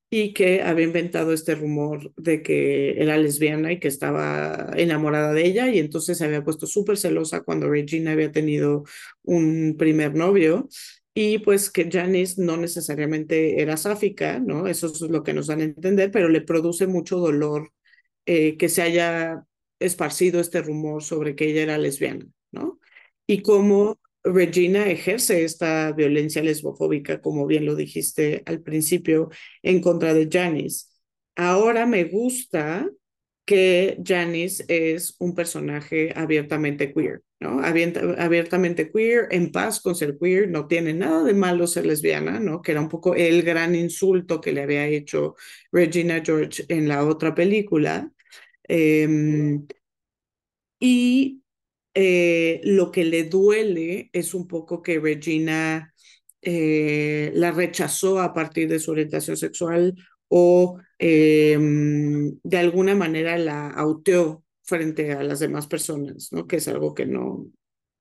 y que había inventado este rumor de que era lesbiana y que estaba enamorada de ella y entonces se había puesto súper celosa cuando Regina había tenido un primer novio y pues que Janice no necesariamente era sáfica, ¿no? Eso es lo que nos dan a entender, pero le produce mucho dolor eh, que se haya esparcido este rumor sobre que ella era lesbiana, ¿no? Y cómo Regina ejerce esta violencia lesbofóbica, como bien lo dijiste al principio, en contra de Janice. Ahora me gusta que Janice es un personaje abiertamente queer, ¿no? abiertamente queer, en paz con ser queer, no tiene nada de malo ser lesbiana, ¿no? Que era un poco el gran insulto que le había hecho Regina George en la otra película. Em, y eh, lo que le duele es un poco que Regina eh, la rechazó a partir de su orientación sexual o Em, de alguna manera la auteó frente a las demás personas, ¿no? Que es algo que no,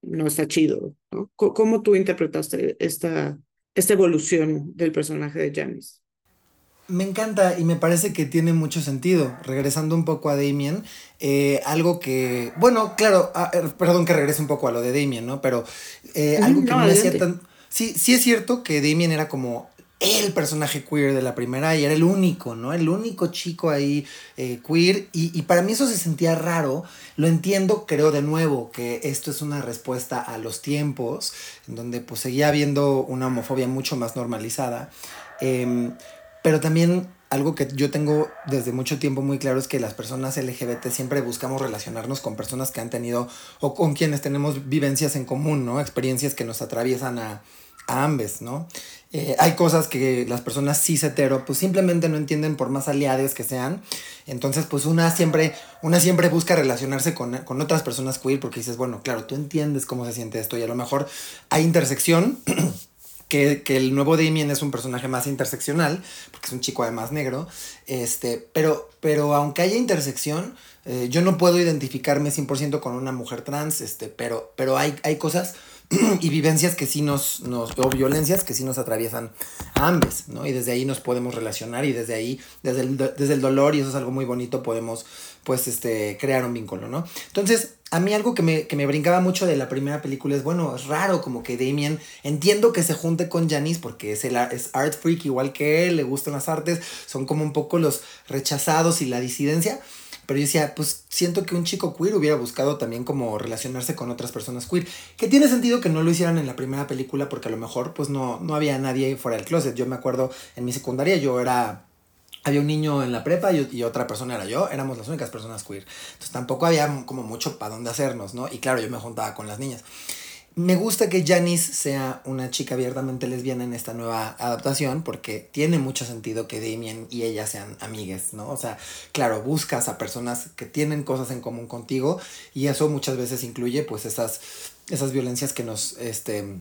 no está chido, ¿no? ¿Cómo tú interpretaste esta, esta evolución del personaje de Janice? Me encanta y me parece que tiene mucho sentido. Regresando un poco a Damien, eh, algo que, bueno, claro, ah, er, perdón que regrese un poco a lo de Damien, ¿no? Pero eh, algo que no, me hacía tan... Sí, sí es cierto que Damien era como el personaje queer de la primera y era el único, ¿no? El único chico ahí eh, queer y, y, para mí eso se sentía raro. Lo entiendo, creo de nuevo que esto es una respuesta a los tiempos, en donde pues seguía habiendo una homofobia mucho más normalizada. Eh, pero también algo que yo tengo desde mucho tiempo muy claro es que las personas LGBT siempre buscamos relacionarnos con personas que han tenido o con quienes tenemos vivencias en común, ¿no? Experiencias que nos atraviesan a, a ambos, ¿no? Eh, hay cosas que las personas cis hetero pues simplemente no entienden por más aliados que sean. Entonces pues una siempre, una siempre busca relacionarse con, con otras personas queer porque dices, bueno, claro, tú entiendes cómo se siente esto y a lo mejor hay intersección. Que, que, el nuevo Damien es un personaje más interseccional, porque es un chico además negro, este, pero, pero aunque haya intersección, eh, yo no puedo identificarme 100% con una mujer trans, este, pero, pero hay, hay cosas y vivencias que sí nos, nos, o violencias que sí nos atraviesan a ambos, ¿no? Y desde ahí nos podemos relacionar y desde ahí, desde el, desde el dolor, y eso es algo muy bonito, podemos, pues, este, crear un vínculo, ¿no? Entonces, a mí algo que me, que me brincaba mucho de la primera película es, bueno, es raro como que Damien, entiendo que se junte con Janice porque es, el, es art freak igual que él, le gustan las artes, son como un poco los rechazados y la disidencia, pero yo decía, pues siento que un chico queer hubiera buscado también como relacionarse con otras personas queer, que tiene sentido que no lo hicieran en la primera película porque a lo mejor pues no, no había nadie fuera del closet, yo me acuerdo en mi secundaria yo era había un niño en la prepa y, y, otra persona era yo, éramos las únicas personas queer. Entonces tampoco había como mucho para dónde hacernos, ¿no? Y claro, yo me juntaba con las niñas. Me gusta que Janice sea una chica abiertamente lesbiana en esta nueva adaptación porque tiene mucho sentido que Damien y ella sean amigues, ¿no? O sea, claro, buscas a personas que tienen cosas en común contigo y eso muchas veces incluye pues esas, esas violencias que nos, este,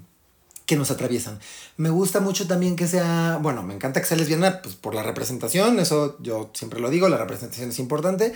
que nos atraviesan. Me gusta mucho también que sea, bueno, me encanta que sea lesbiana pues, por la representación, eso yo siempre lo digo, la representación es importante.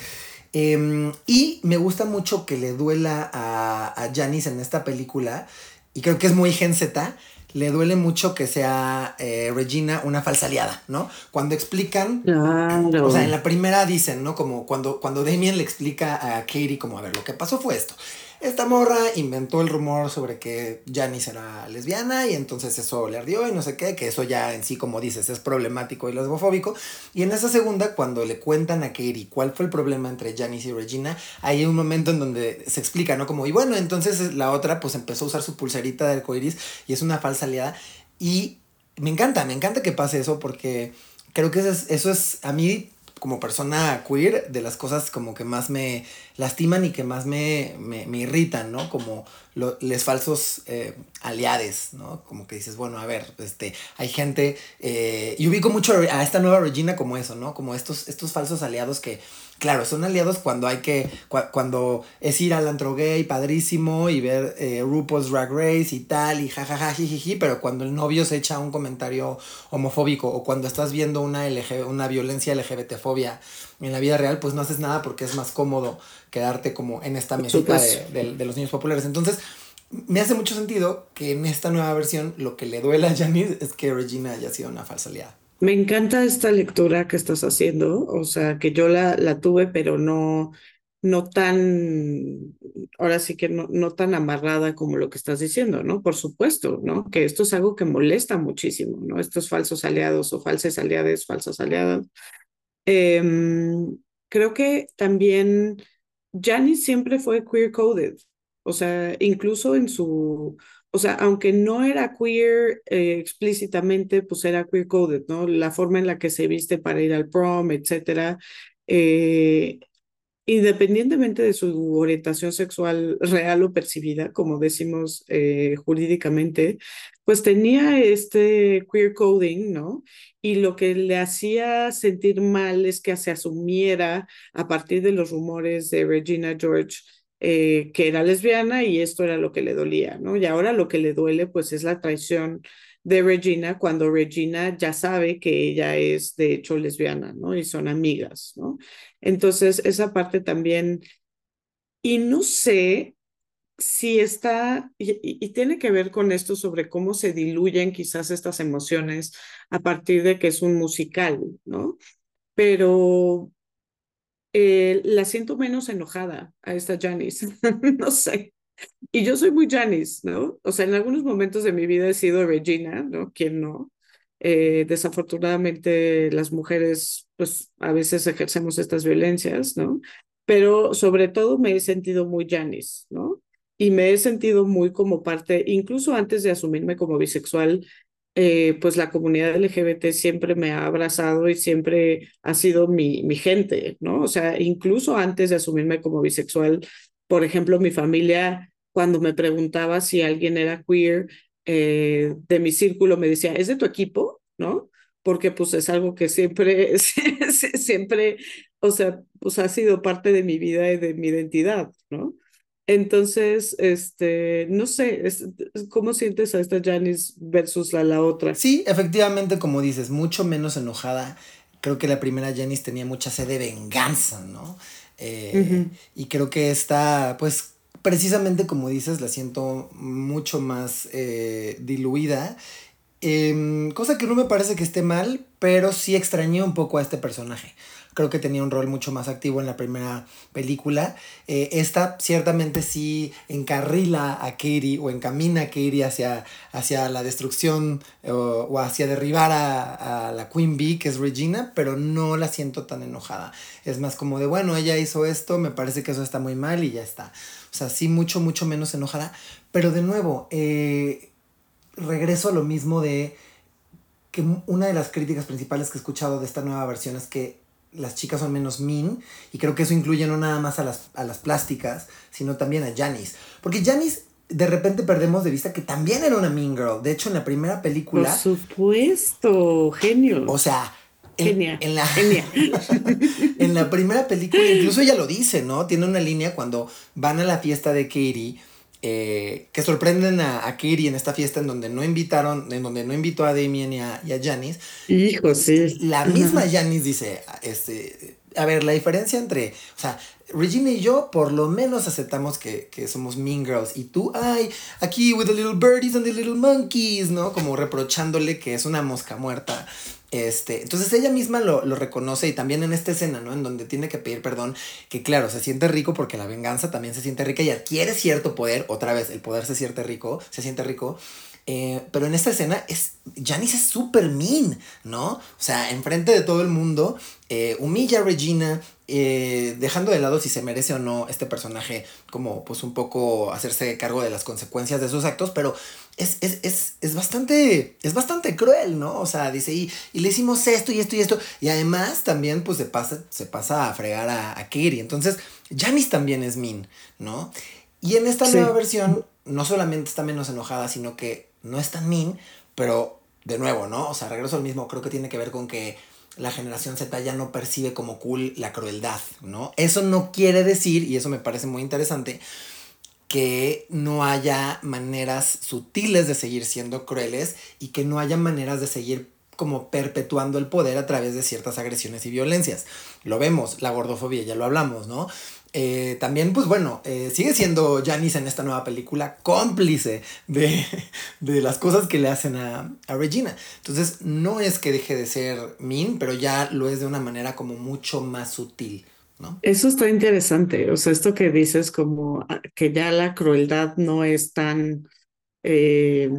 Eh, y me gusta mucho que le duela a, a Janice en esta película, y creo que es muy Gen Z, le duele mucho que sea eh, Regina una falsa aliada, ¿no? Cuando explican, claro. o sea, en la primera dicen, ¿no? Como cuando, cuando Damien le explica a Katie, como, a ver, lo que pasó fue esto esta morra inventó el rumor sobre que Janice era lesbiana y entonces eso le ardió y no sé qué, que eso ya en sí, como dices, es problemático y lesbofóbico. Y en esa segunda, cuando le cuentan a Katie cuál fue el problema entre Janice y Regina, hay un momento en donde se explica, ¿no? Como, y bueno, entonces la otra pues empezó a usar su pulserita de arcoiris y es una falsa aliada. Y me encanta, me encanta que pase eso porque creo que es, eso es a mí como persona queer, de las cosas como que más me lastiman y que más me, me, irritan, ¿no? Como los falsos eh, aliades, ¿no? Como que dices, bueno, a ver, este, hay gente, eh, y ubico mucho a esta nueva Regina como eso, ¿no? Como estos, estos falsos aliados que, claro, son aliados cuando hay que, cu cuando es ir al antro gay padrísimo y ver eh, RuPaul's Drag Race y tal, y jajaja, jijiji, pero cuando el novio se echa un comentario homofóbico o cuando estás viendo una, LG, una violencia LGBTfobia en la vida real, pues no haces nada porque es más cómodo quedarte como en esta mesita de, de, de los niños populares. Entonces, me hace mucho sentido que en esta nueva versión lo que le duele a Janice es que Regina haya sido una falsa aliada. Me encanta esta lectura que estás haciendo, o sea, que yo la, la tuve, pero no, no tan, ahora sí que no, no tan amarrada como lo que estás diciendo, ¿no? Por supuesto, ¿no? Que esto es algo que molesta muchísimo, ¿no? Estos falsos aliados o falsas aliadas, falsas aliadas. Eh, creo que también Janice siempre fue queer coded, o sea, incluso en su, o sea, aunque no era queer eh, explícitamente, pues era queer coded, ¿no? La forma en la que se viste para ir al prom, etcétera. Eh, independientemente de su orientación sexual real o percibida, como decimos eh, jurídicamente, pues tenía este queer coding, ¿no? Y lo que le hacía sentir mal es que se asumiera a partir de los rumores de Regina George eh, que era lesbiana y esto era lo que le dolía, ¿no? Y ahora lo que le duele pues es la traición de Regina cuando Regina ya sabe que ella es de hecho lesbiana, ¿no? Y son amigas, ¿no? Entonces esa parte también, y no sé si está, y, y, tiene que ver con esto sobre cómo se diluyen quizás estas emociones a partir de que es un musical, ¿no? Pero eh, la siento menos enojada a esta Janice, no sé. Y yo soy muy Janice, ¿no? O sea, en algunos momentos de mi vida he sido Regina, ¿no? ¿Quién no? Eh, desafortunadamente las mujeres pues a veces ejercemos estas violencias, ¿no? Pero sobre todo me he sentido muy Janis, ¿no? Y me he sentido muy como parte, incluso antes de asumirme como bisexual, eh, pues la comunidad LGBT siempre me ha abrazado y siempre ha sido mi, mi gente, ¿no? O sea, incluso antes de asumirme como bisexual, por ejemplo, mi familia, cuando me preguntaba si alguien era queer, eh, de mi círculo me decía, ¿es de tu equipo? ¿No? Porque pues es algo que siempre, siempre, o sea, pues ha sido parte de mi vida y de mi identidad, ¿no? Entonces, este, no sé, ¿cómo sientes a esta Janice versus la, la otra? Sí, efectivamente, como dices, mucho menos enojada. Creo que la primera Janice tenía mucha sed de venganza, ¿no? Eh, y creo que esta, pues, precisamente como dices, la siento mucho más eh, diluida. Em, cosa que no me parece que esté mal, pero sí extrañé un poco a este personaje. Creo que tenía un rol mucho más activo en la primera película. Eh, esta ciertamente sí encarrila a Katie o encamina a Katie hacia, hacia la destrucción o, hacia derribar a, a, la Queen Bee, que es Regina, pero no la siento tan enojada. Es más como de, bueno, ella hizo esto, me parece que eso está muy mal y ya está. O sea, sí, mucho, mucho menos enojada. Pero de nuevo, eh, regreso a lo mismo de que una de las críticas principales que he escuchado de esta nueva versión es que las chicas son menos mean y creo que eso incluye no nada más a las, a las plásticas, sino también a Janice. Porque Janice de repente perdemos de vista que también era una mean girl. De hecho, en la primera película... Por supuesto, genio. O sea, Genia. En, la, Genia. en la primera película, incluso ella lo dice, ¿no? Tiene una línea cuando van a la fiesta de Katie. Eh, que sorprenden a, a, Katie en esta fiesta en donde no invitaron, en donde no invitó a Damien y a, y a Janice. Hijo, sí. La misma Janice dice, este, a ver, la diferencia entre, o sea, Regina y yo por lo menos aceptamos que, que, somos mean girls y tú, ay, aquí with the little birdies and the little monkeys, ¿no? Como reprochándole que es una mosca muerta este, entonces ella misma lo, lo, reconoce y también en esta escena, ¿no? En donde tiene que pedir perdón, que claro, se siente rico porque la venganza también se siente rica y adquiere cierto poder, otra vez, el poder se siente rico, se siente rico. Eh, pero en esta escena es, Janice es súper mean, ¿no? O sea, enfrente de todo el mundo, eh, humilla a Regina, eh, dejando de lado si se merece o no este personaje, como pues un poco hacerse cargo de las consecuencias de sus actos, pero es, es, es, es, bastante, es bastante cruel, ¿no? O sea, dice, y, y, le hicimos esto y esto y esto. Y además también pues se pasa, se pasa a fregar a, a Katie. Entonces, Janice también es mean, ¿no? Y en esta sí. nueva versión, no solamente está menos enojada, sino que no es tan mean, pero de nuevo, ¿no? O sea, regreso al mismo, creo que tiene que ver con que la generación Z ya no percibe como cool la crueldad, ¿no? Eso no quiere decir, y eso me parece muy interesante, que no haya maneras sutiles de seguir siendo crueles y que no haya maneras de seguir como perpetuando el poder a través de ciertas agresiones y violencias. Lo vemos, la gordofobia, ya lo hablamos, ¿no? Eh, también, pues bueno, eh, sigue siendo Janice en esta nueva película cómplice de, de las cosas que le hacen a, a, Regina. Entonces, no es que deje de ser mean, pero ya lo es de una manera como mucho más sutil. ¿no? Eso está interesante, o sea, esto que dices como ah, que ya la crueldad no es tan, eh,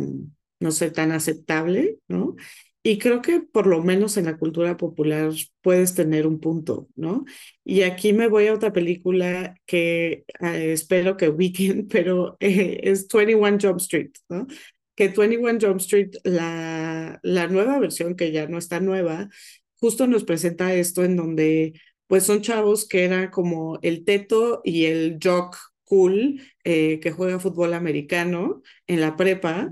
no sé, tan aceptable, ¿no? Y creo que por lo menos en la cultura popular puedes tener un punto, ¿no? Y aquí me voy a otra película que eh, espero que ubiquen, pero eh, es 21 Jump Street, ¿no? Que 21 Jump Street, la, la nueva versión, que ya no está nueva, justo nos presenta esto en donde pues son chavos que era como el teto y el jock cool eh, que juega fútbol americano en la prepa.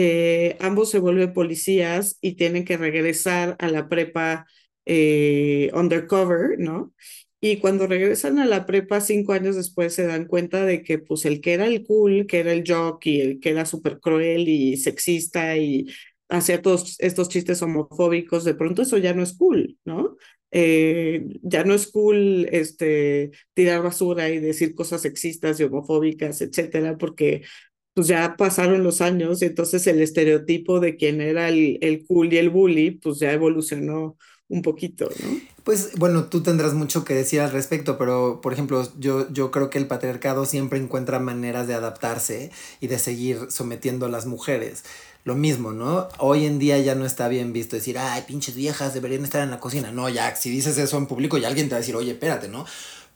Eh, ambos se vuelven policías y tienen que regresar a la prepa eh, undercover, ¿no? Y cuando regresan a la prepa cinco años después se dan cuenta de que pues el que era el cool, que era el jock y el que era súper cruel y sexista y hacía todos estos chistes homofóbicos, de pronto eso ya no es cool, ¿no? Eh, ya no es cool este, tirar basura y decir cosas sexistas y homofóbicas, etcétera, porque pues ya pasaron los años y entonces el estereotipo de quién era el, el cool y el bully, pues ya evolucionó un poquito, ¿no? Pues bueno, tú tendrás mucho que decir al respecto, pero por ejemplo, yo, yo creo que el patriarcado siempre encuentra maneras de adaptarse y de seguir sometiendo a las mujeres. Lo mismo, ¿no? Hoy en día ya no está bien visto decir, ay, pinches viejas deberían estar en la cocina. No, ya, si dices eso en público, ya alguien te va a decir, oye, espérate, ¿no?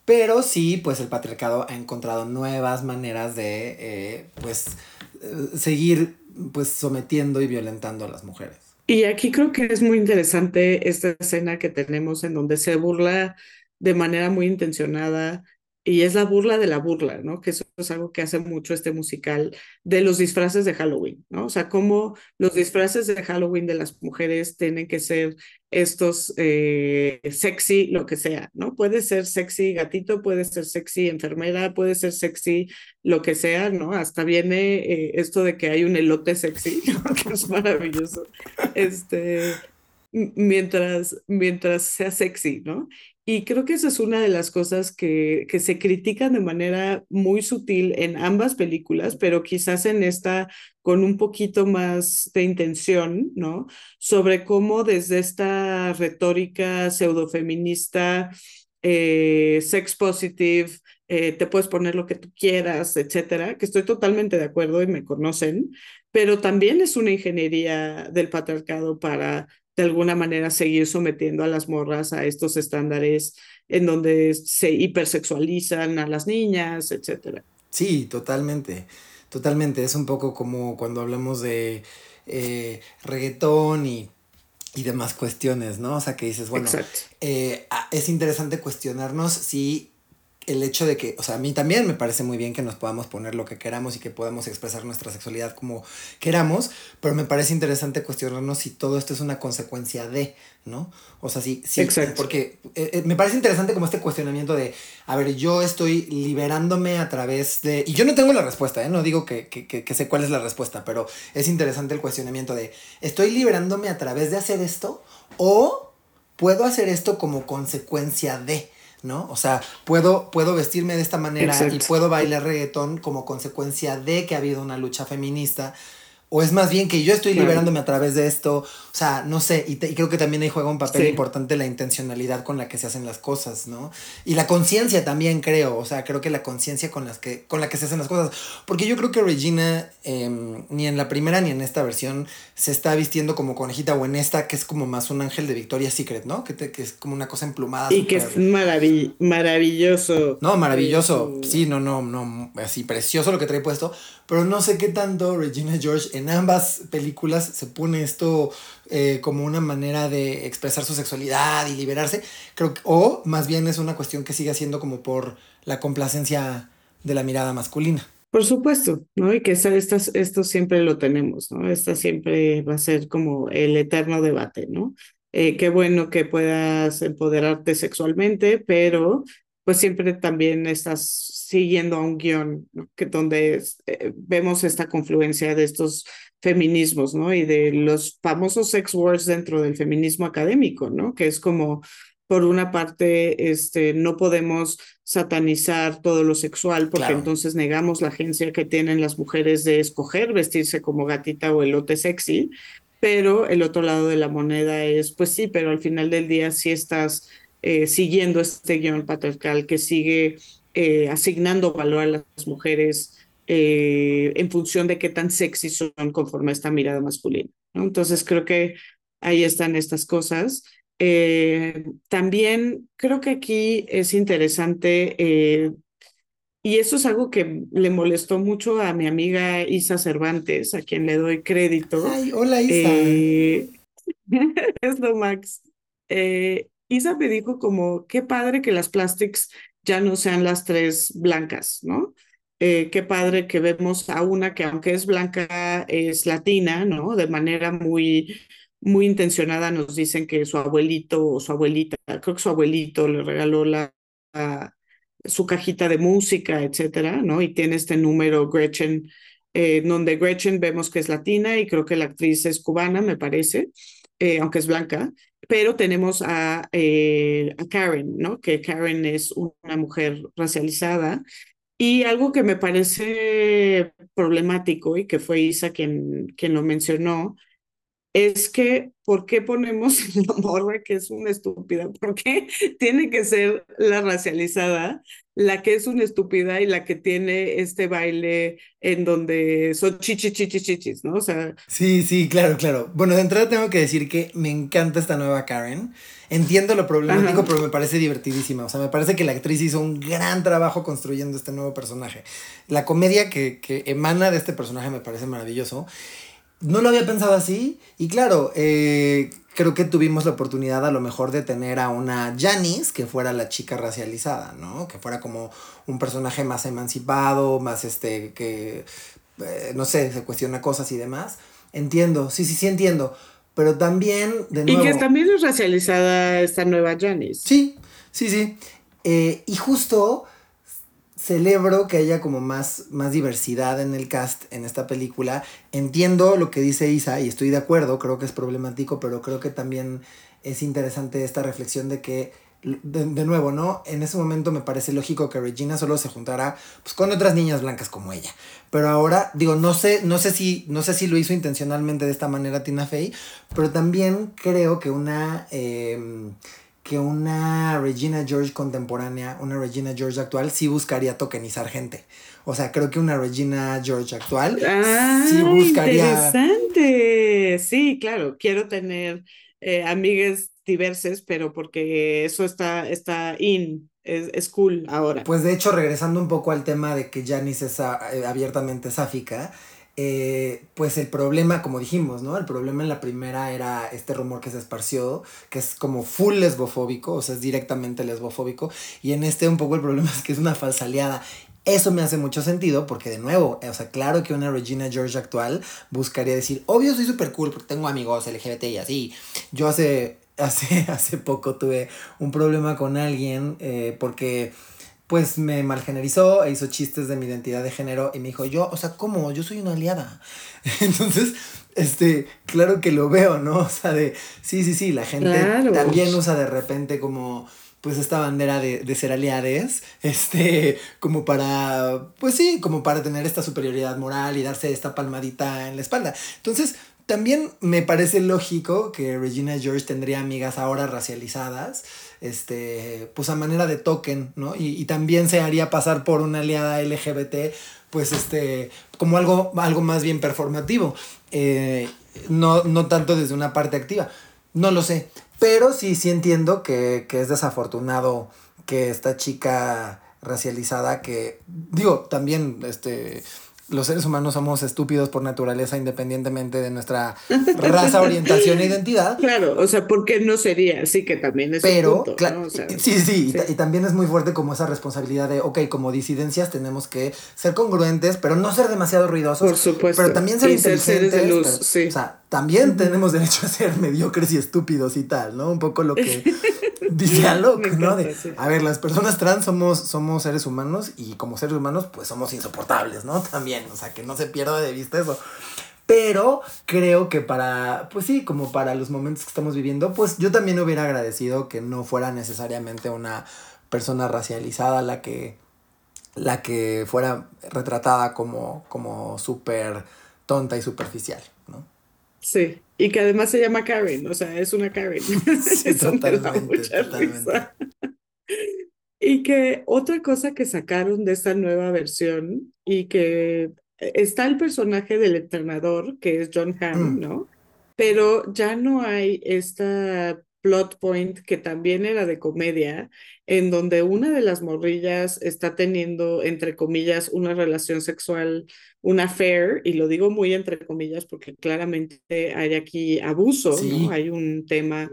Pero sí, pues el patriarcado ha encontrado nuevas maneras de, eh, pues, eh, seguir, pues, sometiendo y violentando a las mujeres. Y aquí creo que es muy interesante esta escena que tenemos en donde se burla de manera muy intencionada y es la burla de la burla, ¿no? Que eso es algo que hace mucho este musical de los disfraces de Halloween, ¿no? O sea, cómo los disfraces de Halloween de las mujeres tienen que ser estos eh, sexy, lo que sea, ¿no? Puede ser sexy gatito, puede ser sexy enfermera, puede ser sexy lo que sea, ¿no? Hasta viene eh, esto de que hay un elote sexy, que es maravilloso. Este, mientras, mientras sea sexy, ¿no? Y creo que esa es una de las cosas que, que se critican de manera muy sutil en ambas películas, pero quizás en esta con un poquito más de intención, ¿no? Sobre cómo desde esta retórica pseudofeminista, eh, sex positive, eh, te puedes poner lo que tú quieras, etcétera, que estoy totalmente de acuerdo y me conocen, pero también es una ingeniería del patriarcado para de alguna manera seguir sometiendo a las morras a estos estándares en donde se hipersexualizan a las niñas, etcétera. Sí, totalmente, totalmente. Es un poco como cuando hablamos de eh, reggaetón y, y, demás cuestiones, ¿no? O sea, que dices, bueno, eh, es interesante cuestionarnos si el hecho de que, o sea, a mí también me parece muy bien que nos podamos poner lo que queramos y que podamos expresar nuestra sexualidad como queramos, pero me parece interesante cuestionarnos si todo esto es una consecuencia de, ¿no? O sea, sí, sí, Exacto. porque eh, eh, me parece interesante como este cuestionamiento de, a ver, yo estoy liberándome a través de, y yo no tengo la respuesta, ¿eh? No digo que, que, que, que sé cuál es la respuesta, pero es interesante el cuestionamiento de, ¿estoy liberándome a través de hacer esto o puedo hacer esto como consecuencia de? ¿No? O sea, puedo, puedo vestirme de esta manera Exacto. y puedo bailar reggaetón como consecuencia de que ha habido una lucha feminista o es más bien que yo estoy liberándome a través de esto, o sea, no sé, y, te, y creo que también ahí juega un papel sí. importante la intencionalidad con la que se hacen las cosas, ¿no? Y la conciencia también creo, o sea, creo que la conciencia con, las que, con la que se hacen las cosas, porque yo creo que Regina, eh, ni en la primera ni en esta versión, se está vistiendo como conejita, o en esta, que es como más un ángel de Victoria's Secret, ¿no? Que, te, que es como una cosa emplumada. Y super... que es marav maravilloso. No, maravilloso, sí, no, no, no, así precioso lo que trae puesto, pero no sé qué tanto Regina George en ambas películas se pone esto eh, como una manera de expresar su sexualidad y liberarse, creo o más bien es una cuestión que sigue siendo como por la complacencia de la mirada masculina. Por supuesto, ¿no? Y que estas, esto siempre lo tenemos, ¿no? Esta siempre va a ser como el eterno debate, ¿no? Eh, qué bueno que puedas empoderarte sexualmente, pero pues siempre también estás siguiendo a un guion, ¿no? que donde eh, vemos esta confluencia de estos feminismos, ¿no? Y de los famosos sex wars dentro del feminismo académico, ¿no? Que es como, por una parte, este, no podemos satanizar todo lo sexual porque claro. entonces negamos la agencia que tienen las mujeres de escoger vestirse como gatita o elote sexy, pero el otro lado de la moneda es, pues sí, pero al final del día sí estás eh, siguiendo este guion patriarcal que sigue eh, asignando valor a las mujeres eh, en función de qué tan sexy son conforme a esta mirada masculina. ¿no? Entonces creo que ahí están estas cosas. Eh, también creo que aquí es interesante, y eso es algo que le molestó mucho a mi amiga Isa Cervantes, a quien le doy crédito. Ay, hola Isa. es lo Max. Isa me dijo como, qué padre que las plastics ya no sean las tres blancas, ¿no? Eh, qué padre que vemos a una que aunque es blanca es latina, ¿no? De manera muy, muy intencionada nos dicen que su abuelito o su abuelita, creo que su abuelito le regaló la, su cajita de música, etcétera, ¿no? Y tiene este número Gretchen, eh, donde Gretchen vemos que es latina y creo que la actriz es cubana, me parece, eh, aunque es blanca, pero tenemos a, eh, a Karen, ¿no? Que Karen es una mujer racializada y algo que me parece problemático y que fue Isa quien, quien lo mencionó, es que, ¿por qué ponemos la morra que es una estúpida? ¿Por qué tiene que ser la racializada la que es una estúpida y la que tiene este baile en donde son chichis, chichis, chichis, ¿no? O sea. Sí, sí, claro, claro. Bueno, de entrada tengo que decir que me encanta esta nueva Karen. Entiendo lo problemático, pero me parece divertidísima. O sea, me parece que la actriz hizo un gran trabajo construyendo este nuevo personaje. La comedia que, que emana de este personaje me parece maravilloso. No lo había pensado así. Y claro, eh, creo que tuvimos la oportunidad a lo mejor de tener a una Janice que fuera la chica racializada, ¿no? Que fuera como un personaje más emancipado, más este, que, eh, no sé, se cuestiona cosas y demás. Entiendo, sí, sí, sí entiendo. Pero también, de nuevo... Y que también es racializada esta nueva Janice. Sí, sí, sí. Eh, y justo celebro que haya como más, más diversidad en el cast en esta película. Entiendo lo que dice Isa y estoy de acuerdo, creo que es problemático, pero creo que también es interesante esta reflexión de que, de, nuevo, ¿no? En ese momento me parece lógico que Regina solo se juntara pues, con otras niñas blancas como ella. Pero ahora, digo, no sé, no sé si, no sé si lo hizo intencionalmente de esta manera Tina Fey, pero también creo que una... Em, que una Regina George contemporánea, una Regina George actual, sí buscaría tokenizar gente. O sea, creo que una Regina George actual ah, sí buscaría. Interesante. Sí, claro. Quiero tener eh, amigas diversas, pero porque eso está, está in. Es, cool ahora. Pues de hecho, regresando un poco al tema de que Janice es eh, abiertamente sáfica, eh, pues el problema, como dijimos, ¿no? El problema en la primera era este rumor que se esparció, que es como full lesbofóbico, o sea, es directamente lesbofóbico, y en este un poco el problema es que es una falsa aliada. Eso me hace mucho sentido porque de nuevo, o sea, claro que una Regina George actual buscaría decir, obvio soy súper cool porque tengo amigos LGBT y así. Yo hace, hace, hace poco tuve un problema con alguien eh, porque pues me malgenerizó e hizo chistes de mi identidad de género y me dijo, yo, o sea, ¿cómo? Yo soy una aliada. Entonces, este, claro que lo veo, ¿no? O sea, de, sí, sí, sí, la gente también usa de repente como, pues esta bandera de, de ser aliades, este, como para, pues sí, como para tener esta superioridad moral y darse esta palmadita en la espalda. Entonces, también me parece lógico que Regina George tendría amigas ahora racializadas, este, pues a manera de token, ¿no? Y, también se haría pasar por una aliada LGBT, pues este, como algo, algo más bien performativo, eh, no, no tanto desde una parte activa, no lo sé, pero sí, sí entiendo que, que es desafortunado que esta chica racializada que, digo, también, este, los seres humanos somos estúpidos por naturaleza independientemente de nuestra raza, orientación e identidad. Claro, o sea, ¿por qué no sería? Sí, que también es Pero, claro, sí, sí, Y, también es muy fuerte como esa responsabilidad de, ok, como disidencias tenemos que ser congruentes, pero no ser demasiado ruidosos. Por supuesto. Pero también ser inteligentes. de luz, sí. O sea, también tenemos derecho a ser mediocres y estúpidos y tal, ¿no? Un poco lo que dice Alok, ¿no? A ver, las personas trans somos, somos seres humanos y como seres humanos, pues somos insoportables, ¿no? También, o sea, que no se pierda de vista eso. Pero creo que para, pues sí, como para los momentos que estamos viviendo, pues yo también hubiera agradecido que no fuera necesariamente una persona racializada la que, la que fuera retratada como, como súper tonta y superficial, ¿no? Sí, y que además se llama Karen, o sea, es una Karen. Sí, totalmente, totalmente. Y que otra cosa que sacaron de esta nueva versión y que está el personaje del entrenador, que es John Hamm, mm. ¿no? Pero ya no hay esta plot point que también era de comedia, en donde una de las morrillas está teniendo, entre comillas, una relación sexual, una affair, y lo digo muy entre comillas porque claramente hay aquí abuso, ¿no? Hay un tema,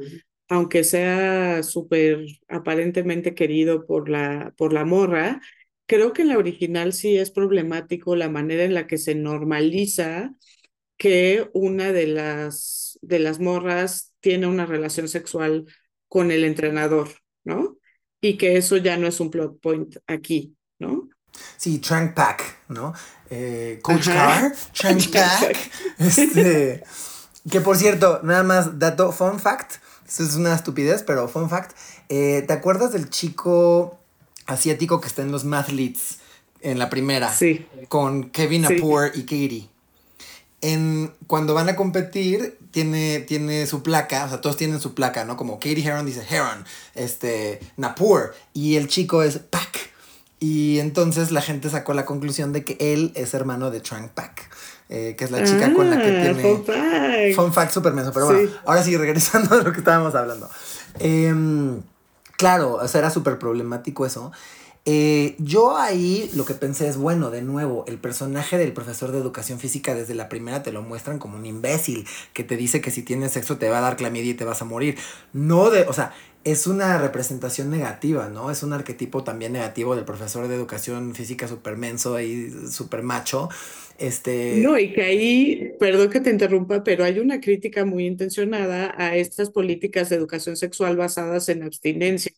aunque sea súper aparentemente querido por la, por la morra, creo que en la original sí es problemático la manera en la que se normaliza que una de las, de las morras tiene una relación sexual con el entrenador, ¿no? Y que eso ya no es un plot point aquí, ¿no? Sí, Trank Pack, ¿no? Eh, Coach Carr, Trank Pack. Este, que por cierto, nada más dato, fun fact, esto es una estupidez, pero fun fact, eh, ¿te acuerdas del chico asiático que está en los Mathletes en la primera? Sí. Con Kevin Apur y Katie. en, cuando van a competir, tiene, tiene su placa, o sea, todos tienen su placa, ¿no? Como Katie Heron dice Heron, este, Napur, y el chico es Pack. Y entonces la gente sacó la conclusión de que él es hermano de Trang Pak, eh, que es la chica con la que Ah, tiene. fun fact. Fun fact super menso, pero bueno, ahora sí, regresando a lo que estábamos hablando. Em, claro, o sea, era súper problemático eso. Eh, yo ahí lo que pensé es, bueno, de nuevo, el personaje del profesor de educación física desde la primera te lo muestran como un imbécil, que te dice que si tienes sexo te va a dar clamidia y te vas a morir. No de, o sea, es una representación negativa, ¿no? Es un arquetipo también negativo del profesor de educación física súper menso y súper macho. Este... No, y que ahí, perdón que te interrumpa, pero hay una crítica muy intencionada a estas políticas de educación sexual basadas en abstinencia,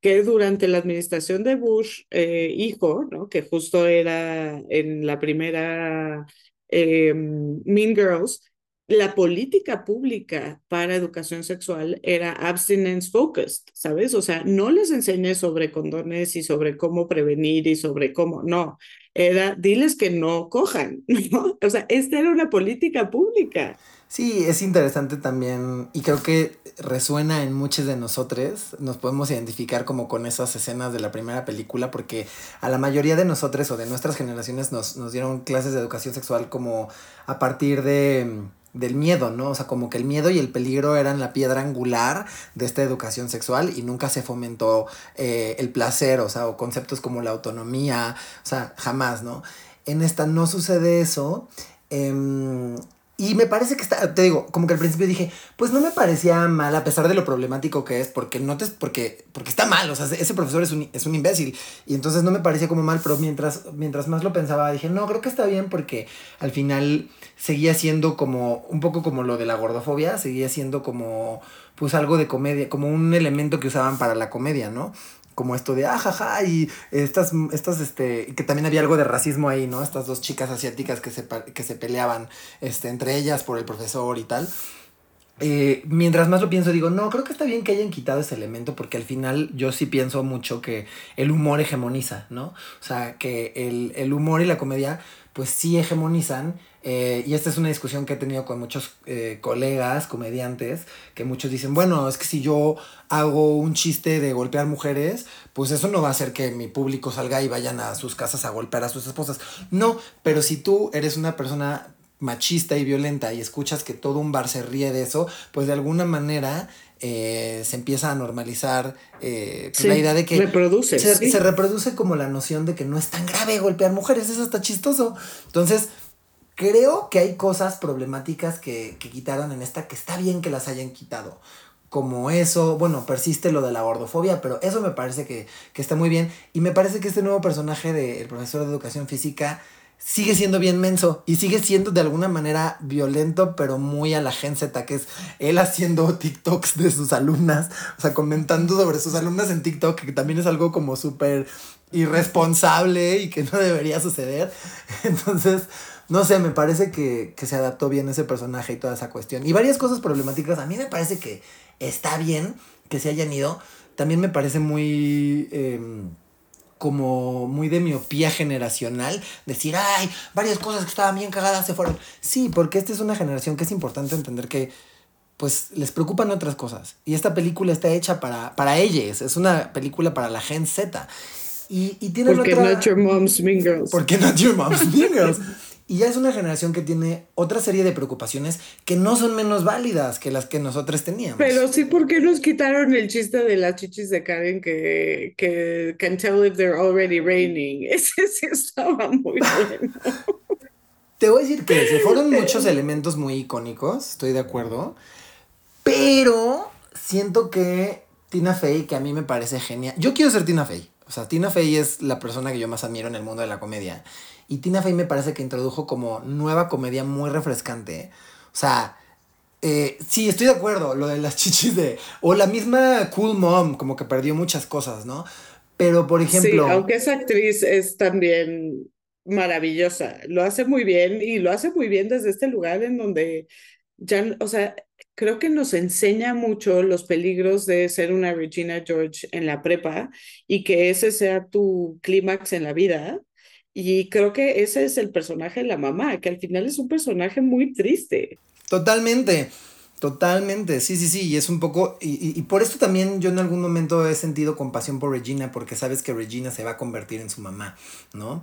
que durante la administración de Bush, eh, hijo, ¿no? que justo era en la primera eh, Mean Girls, la política pública para educación sexual era abstinence focused, ¿sabes? O sea, no les enseñé sobre condones y sobre cómo prevenir y sobre cómo, no, era diles que no cojan. O sea, esta era una política pública. Sí, es interesante también y creo que resuena en muchos de nosotros. Nos podemos identificar como con esas escenas de la primera película porque a la mayoría de nosotros o de nuestras generaciones nos, nos dieron clases de educación sexual como a partir de del miedo, ¿no? O sea, como que el miedo y el peligro eran la piedra angular de esta educación sexual y nunca se fomentó eh, el placer, o sea, o conceptos como la autonomía, o sea, jamás, ¿no? En esta no sucede eso. em, y me parece que está, te digo, como que al principio dije, pues no me parecía mal, a pesar de lo problemático que es, porque no te, porque, porque está mal, o sea, ese profesor es un, es un imbécil. Y entonces no me parecía como mal, pero mientras, mientras más lo pensaba, dije, no, creo que está bien porque al final seguía siendo como, un poco como lo de la gordofobia, seguía siendo como, pues algo de comedia, como un elemento que usaban para la comedia, ¿no? Como esto de ajaja y estas, estas, este, que también había algo de racismo ahí, ¿no? Estas dos chicas asiáticas que se, que se peleaban, este, entre ellas por el profesor y tal. Eh, mientras más lo pienso, digo, no, creo que está bien que hayan quitado ese elemento porque al final yo sí pienso mucho que el humor hegemoniza, ¿no? O sea, que el, el humor y la comedia pues sí hegemonizan eh, y esta es una discusión que he tenido con muchos eh, colegas, comediantes, que muchos dicen, bueno, es que si yo hago un chiste de golpear mujeres, pues eso no va a hacer que mi público salga y vayan a sus casas a golpear a sus esposas. No, pero si tú eres una persona machista y violenta y escuchas que todo un bar se ríe de eso, pues de alguna manera eh, se empieza a normalizar eh, pues Sí, la idea de que reproduce, se, sí. se reproduce como la noción de que no es tan grave golpear mujeres, eso está chistoso. Entonces, creo que hay cosas problemáticas que, que quitaron en esta que está bien que las hayan quitado. Como eso, bueno, persiste lo de la gordofobia, pero eso me parece que, que está muy bien. Y me parece que este nuevo personaje del profesor de educación física sigue siendo bien menso y sigue siendo de alguna manera violento, pero muy a la Gen que es él haciendo TikToks de sus alumnas, o sea, comentando sobre sus alumnas en TikTok, que también es algo como súper irresponsable y que no debería suceder. Entonces, no sé, me parece que, que se adaptó bien ese personaje y toda esa cuestión. Y varias cosas problemáticas, a mí me parece que está bien que se hayan ido. También me parece muy... em, como muy de miopía generacional, decir, ay, varias cosas que estaban bien cagadas se fueron. Sí, porque esta es una generación que es importante entender que, pues, les preocupan otras cosas. Y esta película está hecha para, para ellos, es una película para la Gen Z. Y, y tienen Porque otra... not your mom's mean girls. Porque not your mom's mean girls. Y ya es una generación que tiene otra serie de preocupaciones que no son menos válidas que las que nosotros teníamos. Pero sí, ¿por qué nos quitaron el chiste de las chichis de Karen que, que can tell if they're already raining? Ese sí estaba muy bueno. Te voy a decir que se fueron muchos elementos muy icónicos, estoy de acuerdo. Pero siento que Tina Fey, que a mí me parece genial. Yo quiero ser Tina Fey. O sea, Tina Fey es la persona que yo más admiro en el mundo de la comedia. Y Tina Fey me parece que introdujo como nueva comedia muy refrescante. O sea, eh, sí, estoy de acuerdo. Lo de las chichis de. O la misma Cool Mom, como que perdió muchas cosas, ¿no? Pero, por ejemplo. Sí, aunque esa actriz es también maravillosa, lo hace muy bien y lo hace muy bien desde este lugar en donde ya, o sea, creo que nos enseña mucho los peligros de ser una Regina George en la prepa y que ese sea tu clímax en la vida. Y creo que ese es el personaje de la mamá, que al final es un personaje muy triste. Totalmente. Totalmente, sí, sí, sí, y es un poco, y, y, por esto también yo en algún momento he sentido compasión por Regina, porque sabes que Regina se va a convertir en su mamá, ¿no?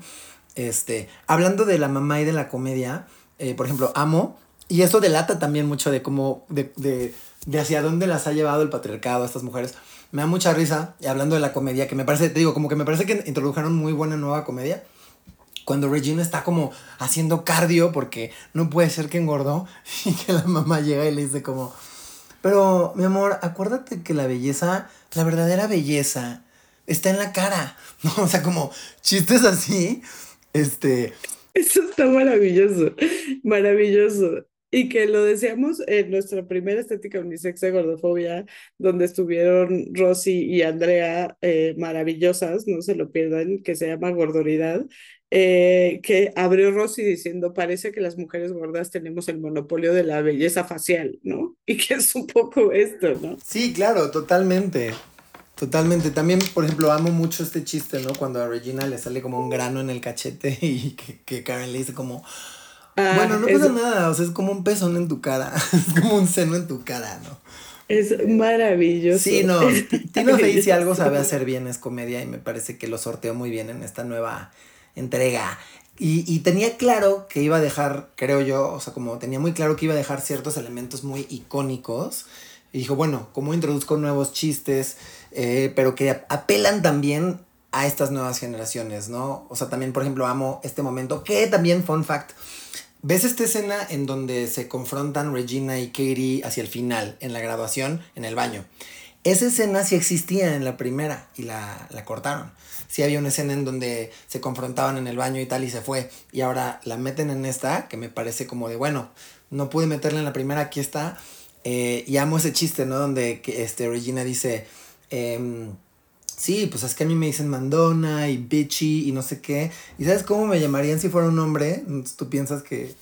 Este, hablando de la mamá y de la comedia, eh, por ejemplo, Amo, y esto delata también mucho de cómo, de, de, de hacia dónde las ha llevado el patriarcado a estas mujeres. Me da mucha risa, y hablando de la comedia, que me parece, te digo, como que me parece que introdujeron muy buena nueva comedia cuando Regina está como haciendo cardio porque no puede ser que engordó y que la mamá llega y le dice como, pero mi amor, acuérdate que la belleza, la verdadera belleza está en la cara, ¿no? O sea, como chistes así, este... Eso está maravilloso, maravilloso. Y que lo decíamos en nuestra primera estética unisex de gordofobia, donde estuvieron Rosy y Andrea eh, maravillosas, no se lo pierdan, que se llama Gordoridad, eh, que abrió Rosy diciendo, parece que las mujeres gordas tenemos el monopolio de la belleza facial, ¿no? Y que es un poco esto, ¿no? Sí, claro, totalmente. Totalmente. También, por ejemplo, amo mucho este chiste, ¿no? Cuando a Regina le sale como un grano en el cachete y que, que Karen le dice como... Ah, bueno, no pasa es... nada, o sea, es como un pezón en tu cara, es como un seno en tu cara, ¿no? Es maravilloso. Sí, no, Tino Fey si algo sabe hacer bien es comedia y me parece que lo sorteó muy bien en esta nueva entrega. Y, y, tenía claro que iba a dejar, creo yo, o sea, como tenía muy claro que iba a dejar ciertos elementos muy icónicos. Y dijo, bueno, ¿cómo introduzco nuevos chistes? Eh, pero que apelan también a estas nuevas generaciones, ¿no? O sea, también, por ejemplo, amo este momento, que también, fun fact, ¿ves esta escena en donde se confrontan Regina y Katie hacia el final, en la graduación, en el baño? Esa escena sí existía en la primera y la, la cortaron sí había una escena en donde se confrontaban en el baño y tal y se fue. Y ahora la meten en esta, que me parece como de, bueno, no pude meterla en la primera, aquí está. Eh, y amo ese chiste, ¿no? Donde este, Regina dice, eh, sí, pues es que a mí me dicen mandona y bitchy y no sé qué. ¿Y sabes cómo me llamarían si fuera un hombre? Tú piensas que,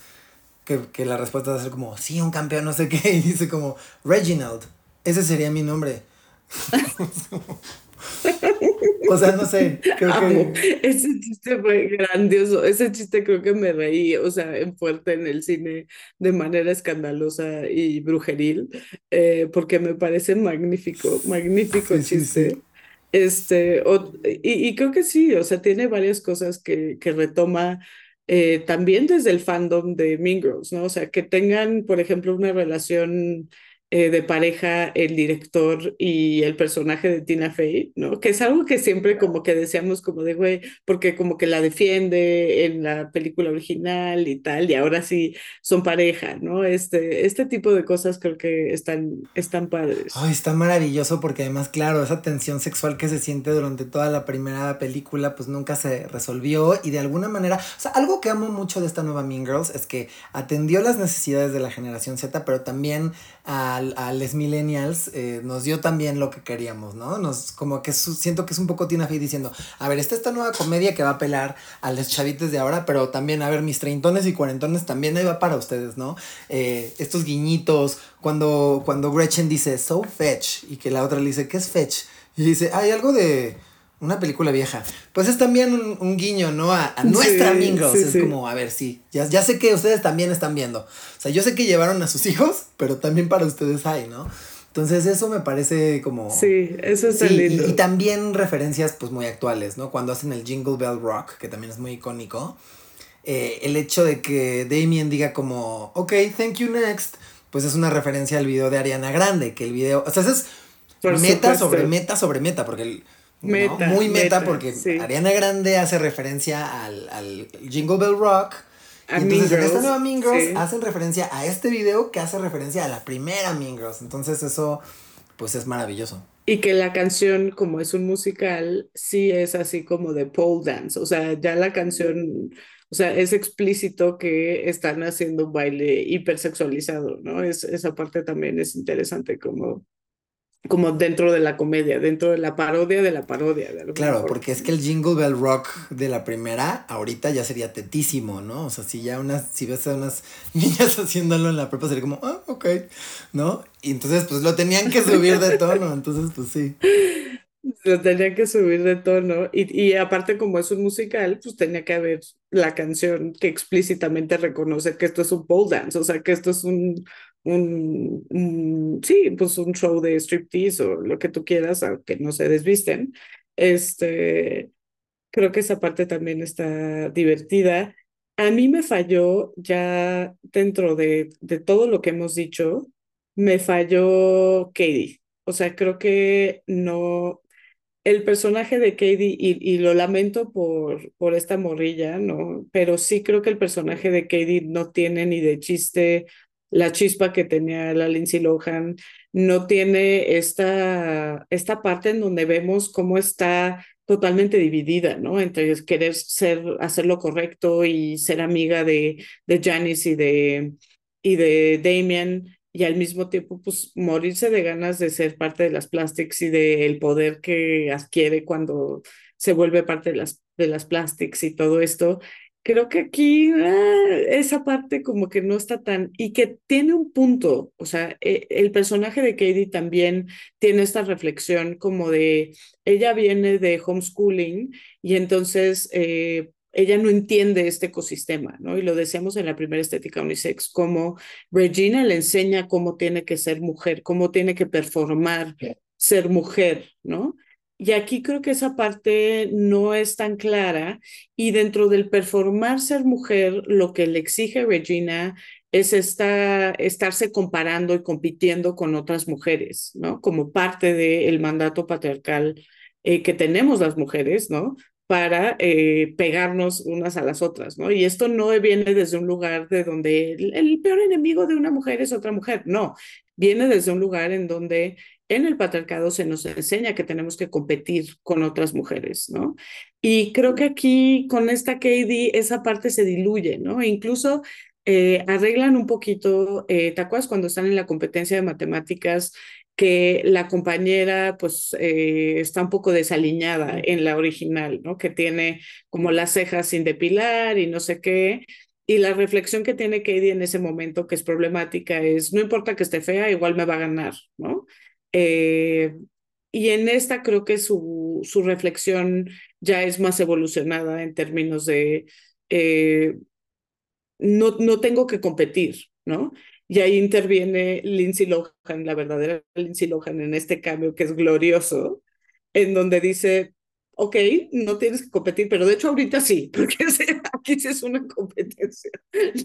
que, que la respuesta va a ser como, sí, un campeón, no sé qué. Y dice como, Reginald, ese sería mi nombre. O sea, no sé, creo Amo. que... Ese chiste fue grandioso, ese chiste creo que me reí, o sea, en fuerte en el cine de manera escandalosa y brujeril, eh, porque me parece magnífico, magnífico sí, chiste. Sí, sí. Este, o, y, y, creo que sí, o sea, tiene varias cosas que, que retoma eh, también desde el fandom de Mean Girls, ¿no? O sea, que tengan, por ejemplo, una relación eh, de pareja el director y el personaje de Tina Fey, ¿no? Que es algo que siempre como que decíamos como de, güey, porque como que la defiende en la película original y tal, y ahora sí son pareja, ¿no? Este, este tipo de cosas creo que están, están padres. Ay, está maravilloso porque además, claro, esa tensión sexual que se siente durante toda la primera película, pues nunca se resolvió y de alguna manera, o sea, algo que amo mucho de esta nueva Mean Girls es que atendió las necesidades de la generación Z, pero también a, a les millennials eh, nos dio también lo que queríamos, ¿no? Nos, como que siento que es un poco Tina Fey diciendo, a ver, esta esta nueva comedia que va a apelar a los chavites de ahora, pero también, a ver, mis treintones y cuarentones también ahí va para ustedes, ¿no? Eh, estos guiñitos, cuando, cuando Gretchen dice, so fetch, y que la otra le dice, ¿qué es fetch? Y dice, hay algo de una película vieja. Pues es también un, un guiño, ¿no? A, a nuestra sí. Sí, es sí. como, a ver, sí. Ya, ya sé que ustedes también están viendo. O sea, yo sé que llevaron a sus hijos, pero también para ustedes hay, ¿no? Entonces eso me parece como... Sí, eso es lindo. Y, y, también referencias pues muy actuales, ¿no? Cuando hacen el Jingle Bell Rock, que también es muy icónico. Eh, el hecho de que Damien diga como, ok, thank you next, pues es una referencia al video de Ariana Grande, que el video, o sea, es Por meta supuesto. sobre meta sobre meta, porque el, Meta, ¿no? Muy meta, meta porque sí. Ariana Grande hace referencia al, al Jingle Bell Rock. A y entonces en esta nueva Mean Girls sí. hacen referencia a este video que hace referencia a la primera Mean Girls. Entonces eso pues es maravilloso. Y que la canción, como es un musical, sí es así como de pole dance. O sea, ya la canción, o sea, es explícito que están haciendo un baile hipersexualizado, ¿no? Es, esa parte también es interesante como como dentro de la comedia, dentro de la parodia de la parodia. De claro, porque es que el Jingle Bell Rock de la primera, ahorita ya sería tetísimo, ¿no? O sea, si ya unas, si ves a unas niñas haciéndolo en la prepa, sería como, ah, ok, ¿no? Y entonces, pues lo tenían que subir de tono, entonces, pues sí. Lo tenía que subir de tono y, y aparte como es un musical, pues tenía que haber la canción que explícitamente reconoce que esto es un pole dance, o sea, que esto es un, un, sí, pues un show de striptease o lo que tú quieras, aunque no se desvisten. Este, creo que esa parte también está divertida. A mí me falló ya dentro de, de todo lo que hemos dicho, me falló Katie. O sea, creo que no, el personaje de Katie, y, y, lo lamento por, por esta morrilla, ¿no? Pero sí creo que el personaje de Katie no tiene ni de chiste la chispa que tenía la Lindsay Lohan, no tiene esta, esta parte en donde vemos cómo está totalmente dividida, ¿no? Entre querer ser, hacer lo correcto y ser amiga de, de Janice y de, y de Damien, y al mismo tiempo, pues, morirse de ganas de ser parte de las plastics y del poder que adquiere cuando se vuelve parte de las, de las plastics y todo esto creo que aquí ah, esa parte como que no está tan, y que tiene un punto, o sea, e, el personaje de Katie también tiene esta reflexión como de, ella viene de homeschooling y entonces eh, ella no entiende este ecosistema, ¿no? Y lo decíamos en la primera estética unisex, como Regina le enseña cómo tiene que ser mujer, cómo tiene que performar ser mujer, ¿no? Y aquí creo que esa parte no es tan clara y dentro del performar ser mujer, lo que le exige Regina es esta, estarse comparando y compitiendo con otras mujeres, ¿no? Como parte del mandato patriarcal eh, que tenemos las mujeres, ¿no? Para eh, pegarnos unas a las otras, ¿no? Y esto no viene desde un lugar de donde el peor enemigo de una mujer es otra mujer, no, viene desde un lugar en donde en el patriarcado se nos enseña que tenemos que competir con otras mujeres, ¿no? Y creo que aquí con esta Katie esa parte se diluye, ¿no? E incluso eh, arreglan un poquito, eh, ¿te acuerdas cuando están en la competencia de matemáticas? que la compañera pues eh, está un poco desaliñada en la original, ¿no? Que tiene como las cejas sin depilar y no sé qué. Y la reflexión que tiene Katie en ese momento, que es problemática, es, no importa que esté fea, igual me va a ganar, ¿no? Eh, y en esta creo que su, su reflexión ya es más evolucionada en términos de eh, no, no tengo que competir, ¿no? Y ahí interviene Lindsay Lohan, la verdadera Lindsay Lohan en este cambio que es glorioso, en donde dice, ok, no tienes que competir, pero de hecho ahorita sí, porque aquí sí es una competencia,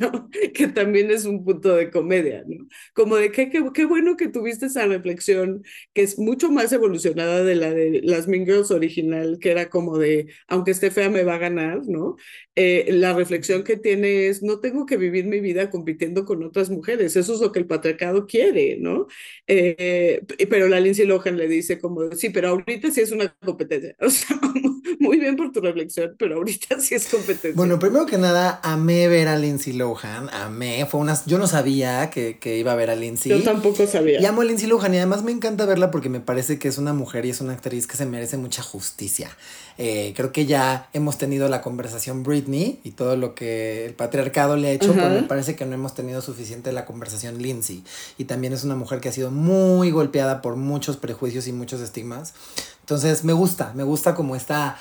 ¿no? Que también es un punto de comedia, ¿no? Como de que qué bueno que tuviste esa reflexión, que es mucho más evolucionada de la de las Mean Girls original, que era como de, aunque esté fea me va a ganar, ¿no? Eh, la reflexión que tiene es, no tengo que vivir mi vida compitiendo con otras mujeres, eso es lo que el patriarcado quiere, ¿no? Eh, pero la Lindsay Lohan le dice como, sí, pero ahorita sí es una competencia, o sea, muy bien por tu reflexión, pero ahorita sí es competencia. Bueno, primero que nada, amé ver a Lindsay Lohan, amé, fue unas, yo no sabía que, que iba a ver a Lindsay. Yo tampoco sabía. Y amo a Lindsay Lohan y además me encanta verla porque me parece que es una mujer y es una actriz que se merece mucha justicia. Eh, creo que ya hemos tenido la conversación Britney y todo lo que el patriarcado le ha hecho, pero me parece que no hemos tenido suficiente la conversación Lindsay. Y también es una mujer que ha sido muy golpeada por muchos prejuicios y muchos estigmas. Entonces me gusta, me gusta como esta,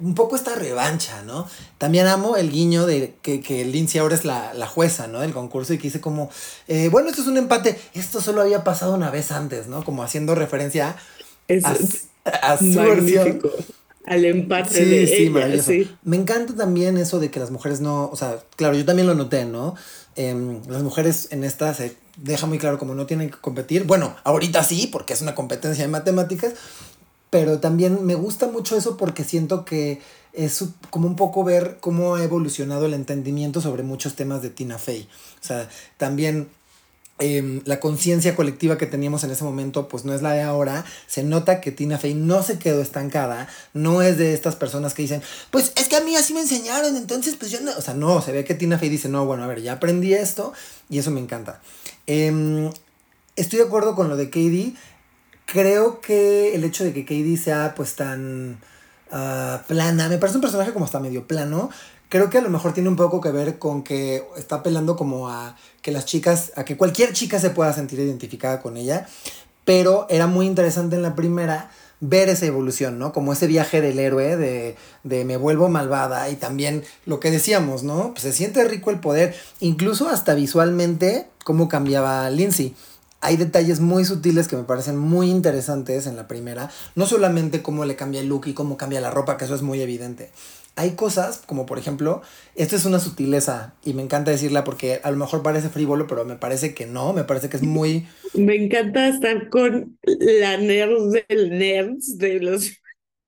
un poco esta revancha, ¿no? También amo el guiño de que, que Lindsay ahora es la, la, jueza, ¿no? Del concurso y que dice como, eh, bueno, esto es un empate, esto solo había pasado una vez antes, ¿no? Como haciendo referencia a, a, su versión al empate de ella, sí. Me encanta también eso de que las mujeres no, o sea, claro, yo también lo noté, ¿no? Em, las mujeres en esta se deja muy claro como no tienen que competir. Bueno, ahorita sí, porque es una competencia de matemáticas, pero también me gusta mucho eso porque siento que es como un poco ver cómo ha evolucionado el entendimiento sobre muchos temas de Tina Fey. O sea, también Em, la conciencia colectiva que teníamos en ese momento pues no es la de ahora. Se nota que Tina Fey no se quedó estancada, no es de estas personas que dicen, pues es que a mí así me enseñaron, entonces pues yo no, o sea, no, se ve que Tina Fey dice, no, bueno, a ver, ya aprendí esto y eso me encanta. Em, estoy de acuerdo con lo de Katie. Creo que el hecho de que Katie sea pues tan ah, plana, me parece un personaje como está medio plano, creo que a lo mejor tiene un poco que ver con que está apelando como a que las chicas, a que cualquier chica se pueda sentir identificada con ella, pero era muy interesante en la primera ver esa evolución, ¿no? Como ese viaje del héroe de, de me vuelvo malvada y también lo que decíamos, ¿no? Pues se siente rico el poder, incluso hasta visualmente cómo cambiaba Lindsay hay detalles muy sutiles que me parecen muy interesantes en la primera. No solamente cómo le cambia el look y cómo cambia la ropa, que eso es muy evidente. Hay cosas, como por ejemplo, esto es una sutileza y me encanta decirla porque a lo mejor parece frívolo, pero me parece que no, me parece que es muy... Me encanta estar con la nerds del nerds de los...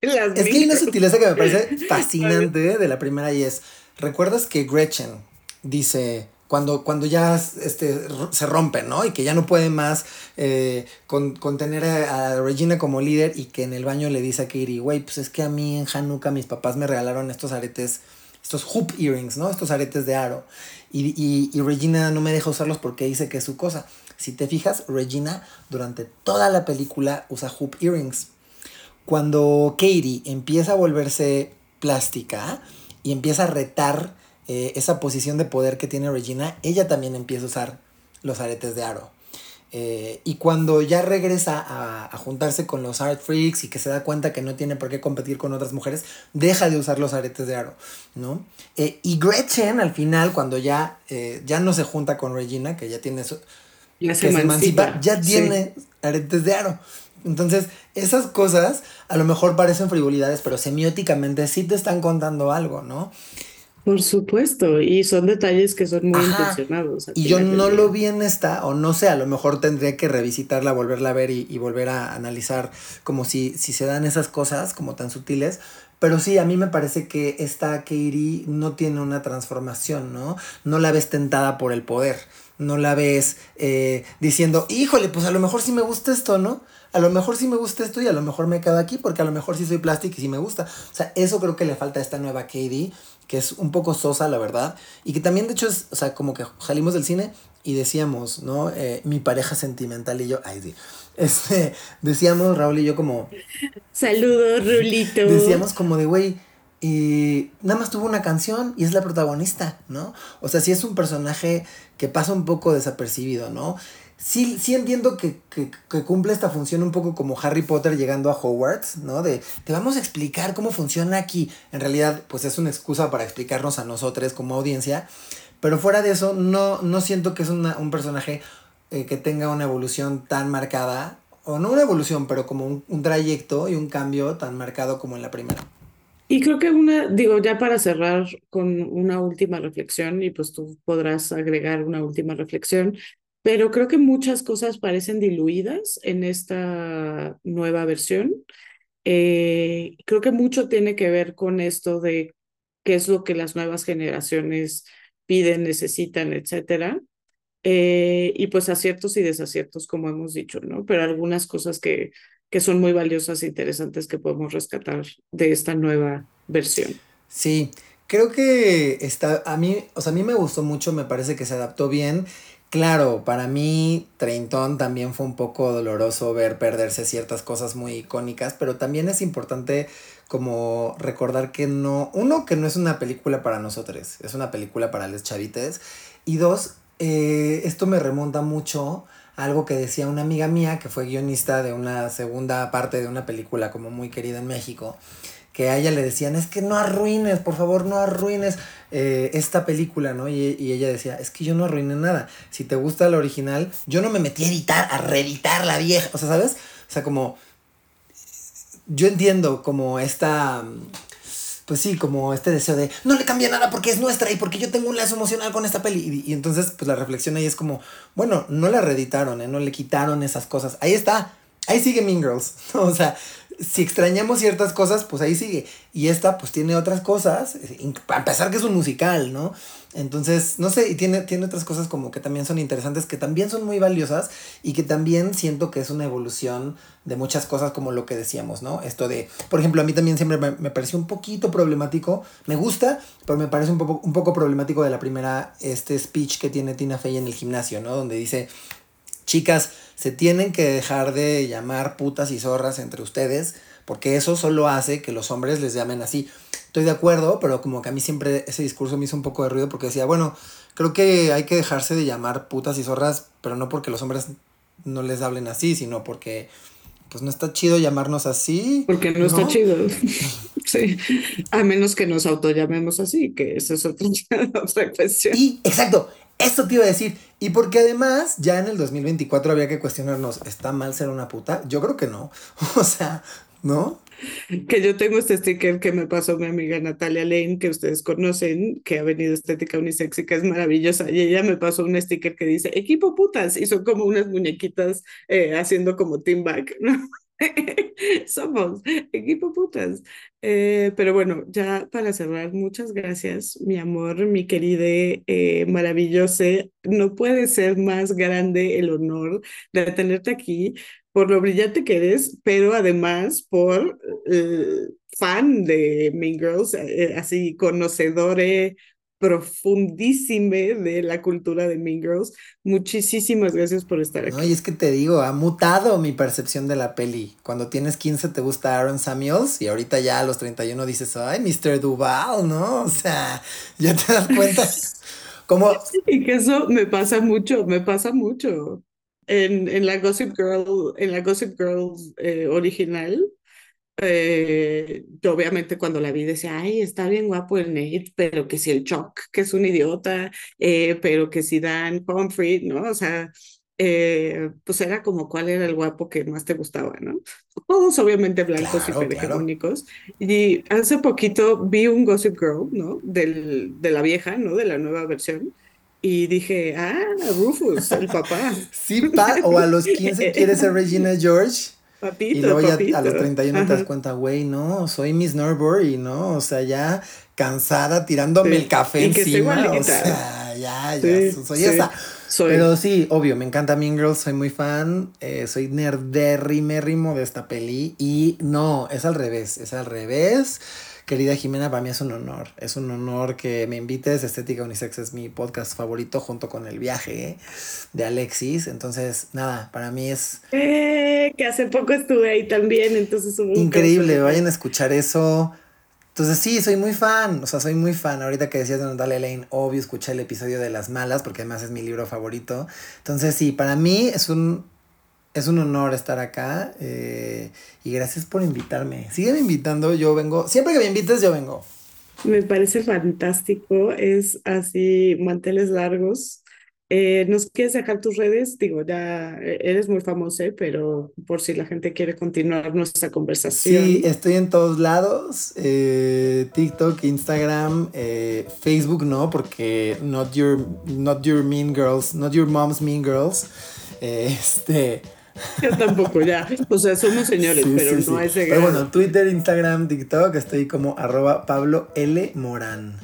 Las es que hay una sutileza que me parece fascinante de la primera y es, ¿recuerdas que Gretchen dice, cuando, cuando ya este, se rompen, ¿no? Y que ya no puede más eh, con, contener a, Regina como líder y que en el baño le dice a Katie, güey, pues es que a mí en Hanukkah mis papás me regalaron estos aretes, estos hoop earrings, ¿no? Estos aretes de aro. Y, y, y Regina no me deja usarlos porque dice que es su cosa. Si te fijas, Regina durante toda la película usa hoop earrings. Cuando Katie empieza a volverse plástica y empieza a retar eh, esa posición de poder que tiene Regina, ella también empieza a usar los aretes de aro. Eh, y cuando ya regresa a, juntarse con los art freaks y que se da cuenta que no tiene por qué competir con otras mujeres, deja de usar los aretes de aro, ¿no? Eh, y Gretchen al final, cuando ya, ya no se junta con Regina, que ya tiene su... Ya se, emancipa, ya tiene aretes de aro. Entonces, esas cosas a lo mejor parecen frivolidades, pero semióticamente sí te están contando algo, ¿no? Por supuesto, y son detalles que son muy intencionados. Y yo no lo vi en esta, o no sé, a lo mejor tendría que revisitarla, volverla a ver y, volver a analizar como si, si se dan esas cosas como tan sutiles. Pero sí, a mí me parece que esta Katie no tiene una transformación, ¿no? No la ves tentada por el poder, no la ves eh, diciendo, híjole, pues a lo mejor sí me gusta esto, ¿no? A lo mejor sí me gusta esto y a lo mejor me quedo aquí porque a lo mejor sí soy plástico y sí me gusta. O sea, eso creo que le falta a esta nueva Katie que es un poco sosa, la verdad, y que también, de hecho, es, o sea, como que salimos del cine y decíamos, ¿no? Eh, mi pareja sentimental y yo, ay, sí, este, decíamos, Raúl y yo como... Saludos, Rulito. Decíamos como de, güey, y nada más tuvo una canción y es la protagonista, ¿no? O sea, sí es un personaje que pasa un poco desapercibido, ¿no? Sí, sí entiendo que, cumple esta función un poco como Harry Potter llegando a Hogwarts, ¿no? De, te vamos a explicar cómo funciona aquí. En realidad, pues es una excusa para explicarnos a nosotros como audiencia. Pero fuera de eso, no, no siento que es un personaje eh, que tenga una evolución tan marcada. O no una evolución, pero como un, un trayecto y un cambio tan marcado como en la primera. Y creo que una, digo, ya para cerrar con una última reflexión, y pues tú podrás agregar una última reflexión, pero creo que muchas cosas parecen diluidas en esta nueva versión. Eh, creo que mucho tiene que ver con esto de qué es lo que las nuevas generaciones piden, necesitan, etcétera. Eh, y pues aciertos y desaciertos, como hemos dicho, ¿no? Pero algunas cosas que, que son muy valiosas e interesantes que podemos rescatar de esta nueva versión. Sí, creo que está, a mí, o sea, a mí me gustó mucho, me parece que se adaptó bien Claro, para mí Treintón también fue un poco doloroso ver perderse ciertas cosas muy icónicas, pero también es importante como recordar que no, uno, que no es una película para nosotros, es una película para los chavites, y dos, eh, esto me remonta mucho a algo que decía una amiga mía que fue guionista de una segunda parte de una película como muy querida en México, que a ella le decían, es que no arruines, por favor, no arruines eh, esta película, ¿no? Y, ella decía, es que yo no arruiné nada. Si te gusta la original, yo no me metí a editar, a reeditar la vieja. O sea, ¿sabes? O sea, como... Yo entiendo como esta... Pues sí, como este deseo de no le cambia nada porque es nuestra y porque yo tengo un lazo emocional con esta peli. Y, entonces, pues la reflexión ahí es como, bueno, no la reeditaron, ¿eh? No le quitaron esas cosas. Ahí está. Ahí sigue Mean Girls. O sea, si extrañamos ciertas cosas, pues ahí sigue. Y esta, pues tiene otras cosas, a pesar que es un musical, ¿no? Entonces, no sé, y tiene, tiene otras cosas como que también son interesantes, que también son muy valiosas y que también siento que es una evolución de muchas cosas como lo que decíamos, ¿no? Esto de, por ejemplo, a mí también siempre me, me pareció un poquito problemático, me gusta, pero me parece un poco, un poco problemático de la primera, este speech que tiene Tina Fey en el gimnasio, ¿no? Donde dice, chicas, se tienen que dejar de llamar putas y zorras entre ustedes, porque eso solo hace que los hombres les llamen así. Estoy de acuerdo, pero como que a mí siempre ese discurso me hizo un poco de ruido porque decía, bueno, creo que hay que dejarse de llamar putas y zorras, pero no porque los hombres no les hablen así, sino porque pues no está chido llamarnos así. Porque no, está chido. sí. A menos que nos autollamemos así, que eso es otra, otra cuestión. Y, exacto, eso te iba a decir. Y porque además, ya en el 2024 había que cuestionarnos, ¿está mal ser una puta? Yo creo que no. O sea, ¿no? Que yo tengo este sticker que me pasó mi amiga Natalia Lane, que ustedes conocen, que ha venido Estética Unisex y que es maravillosa. Y ella me pasó un sticker que dice, equipo putas, y son como unas muñequitas eh, haciendo como team back, ¿no? Somos equipo putas. Eh, pero bueno, ya para cerrar, muchas gracias, mi amor, mi querida, eh, maravillosa. No puede ser más grande el honor de tenerte aquí por lo brillante que eres, pero además por eh, fan de Mean Girls, eh, así conocedore profundísime de la cultura de Mean Girls. Muchísimas gracias por estar aquí. No, y es que te digo, ha mutado mi percepción de la peli. Cuando tienes 15 te gusta Aaron Samuels y ahorita ya a los 31 dices, ay, Mr. Duval, ¿no? O sea, ya te das cuenta. Como... Y que eso me pasa mucho, me pasa mucho en, en la Gossip Girl, en la Gossip Girl eh, original, eh, yo obviamente cuando la vi decía, ay, está bien guapo el Nate, pero que si el Chuck, que es un idiota, eh, pero que si Dan Humphrey, ¿no? O sea, pues era como cuál era el guapo que más te gustaba, ¿no? Todos obviamente blancos y hegemónicos. Y hace poquito vi un Gossip Girl, ¿no? Del, de la vieja, ¿no? De la nueva versión. Y dije, ah, Rufus, el papá. Sí, pa, o a los 15 quieres ser Regina George. Papito, y luego ya a los 31 te das cuenta, güey, no, soy Miss Norbury, ¿no? O sea, ya cansada tirándome el café encima. O sea, ya, ya, soy esa. Pero sí, obvio, me encanta Mean Girls, soy muy fan, eh, soy nerdérrimérrimo de esta peli. Y no, es al revés, es al revés. Querida Jimena, para mí es un honor. Es un honor que me invites. Estética Unisex es mi podcast favorito junto con El Viaje de Alexis. Entonces, nada, para mí es... Eh, que hace poco estuve ahí también, entonces... Increíble, vayan a escuchar eso. Entonces sí, soy muy fan, o sea, soy muy fan. Ahorita que decías de Natalia Lane, obvio, escuché el episodio de Las Malas, porque además es mi libro favorito. Entonces sí, para mí es un es un honor estar acá eh, y gracias por invitarme. Sígueme invitando, yo vengo. Siempre que me invites, yo vengo. Me parece fantástico, es así, manteles largos. Eh, ¿Nos quieres dejar tus redes? Digo, ya eres muy famoso, pero por si la gente quiere continuar nuestra conversación. Sí, estoy en todos lados, eh, TikTok, Instagram, Facebook no, porque not your, not your mean girls, not your mom's mean girls. este, yo tampoco, ya. O sea, somos señores, pero no es Pero bueno, Twitter, Instagram, TikTok, estoy como arroba Pablo L. Morán.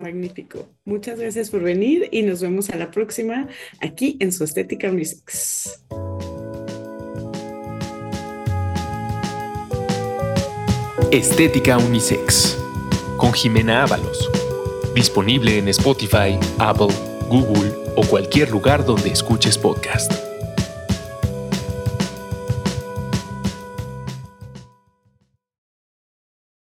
Magnífico. Muchas gracias por venir y nos vemos a la próxima aquí en su Estética Unisex. Estética Unisex con Jimena Ábalos. Disponible en Spotify, Apple, Google o cualquier lugar donde escuches podcast.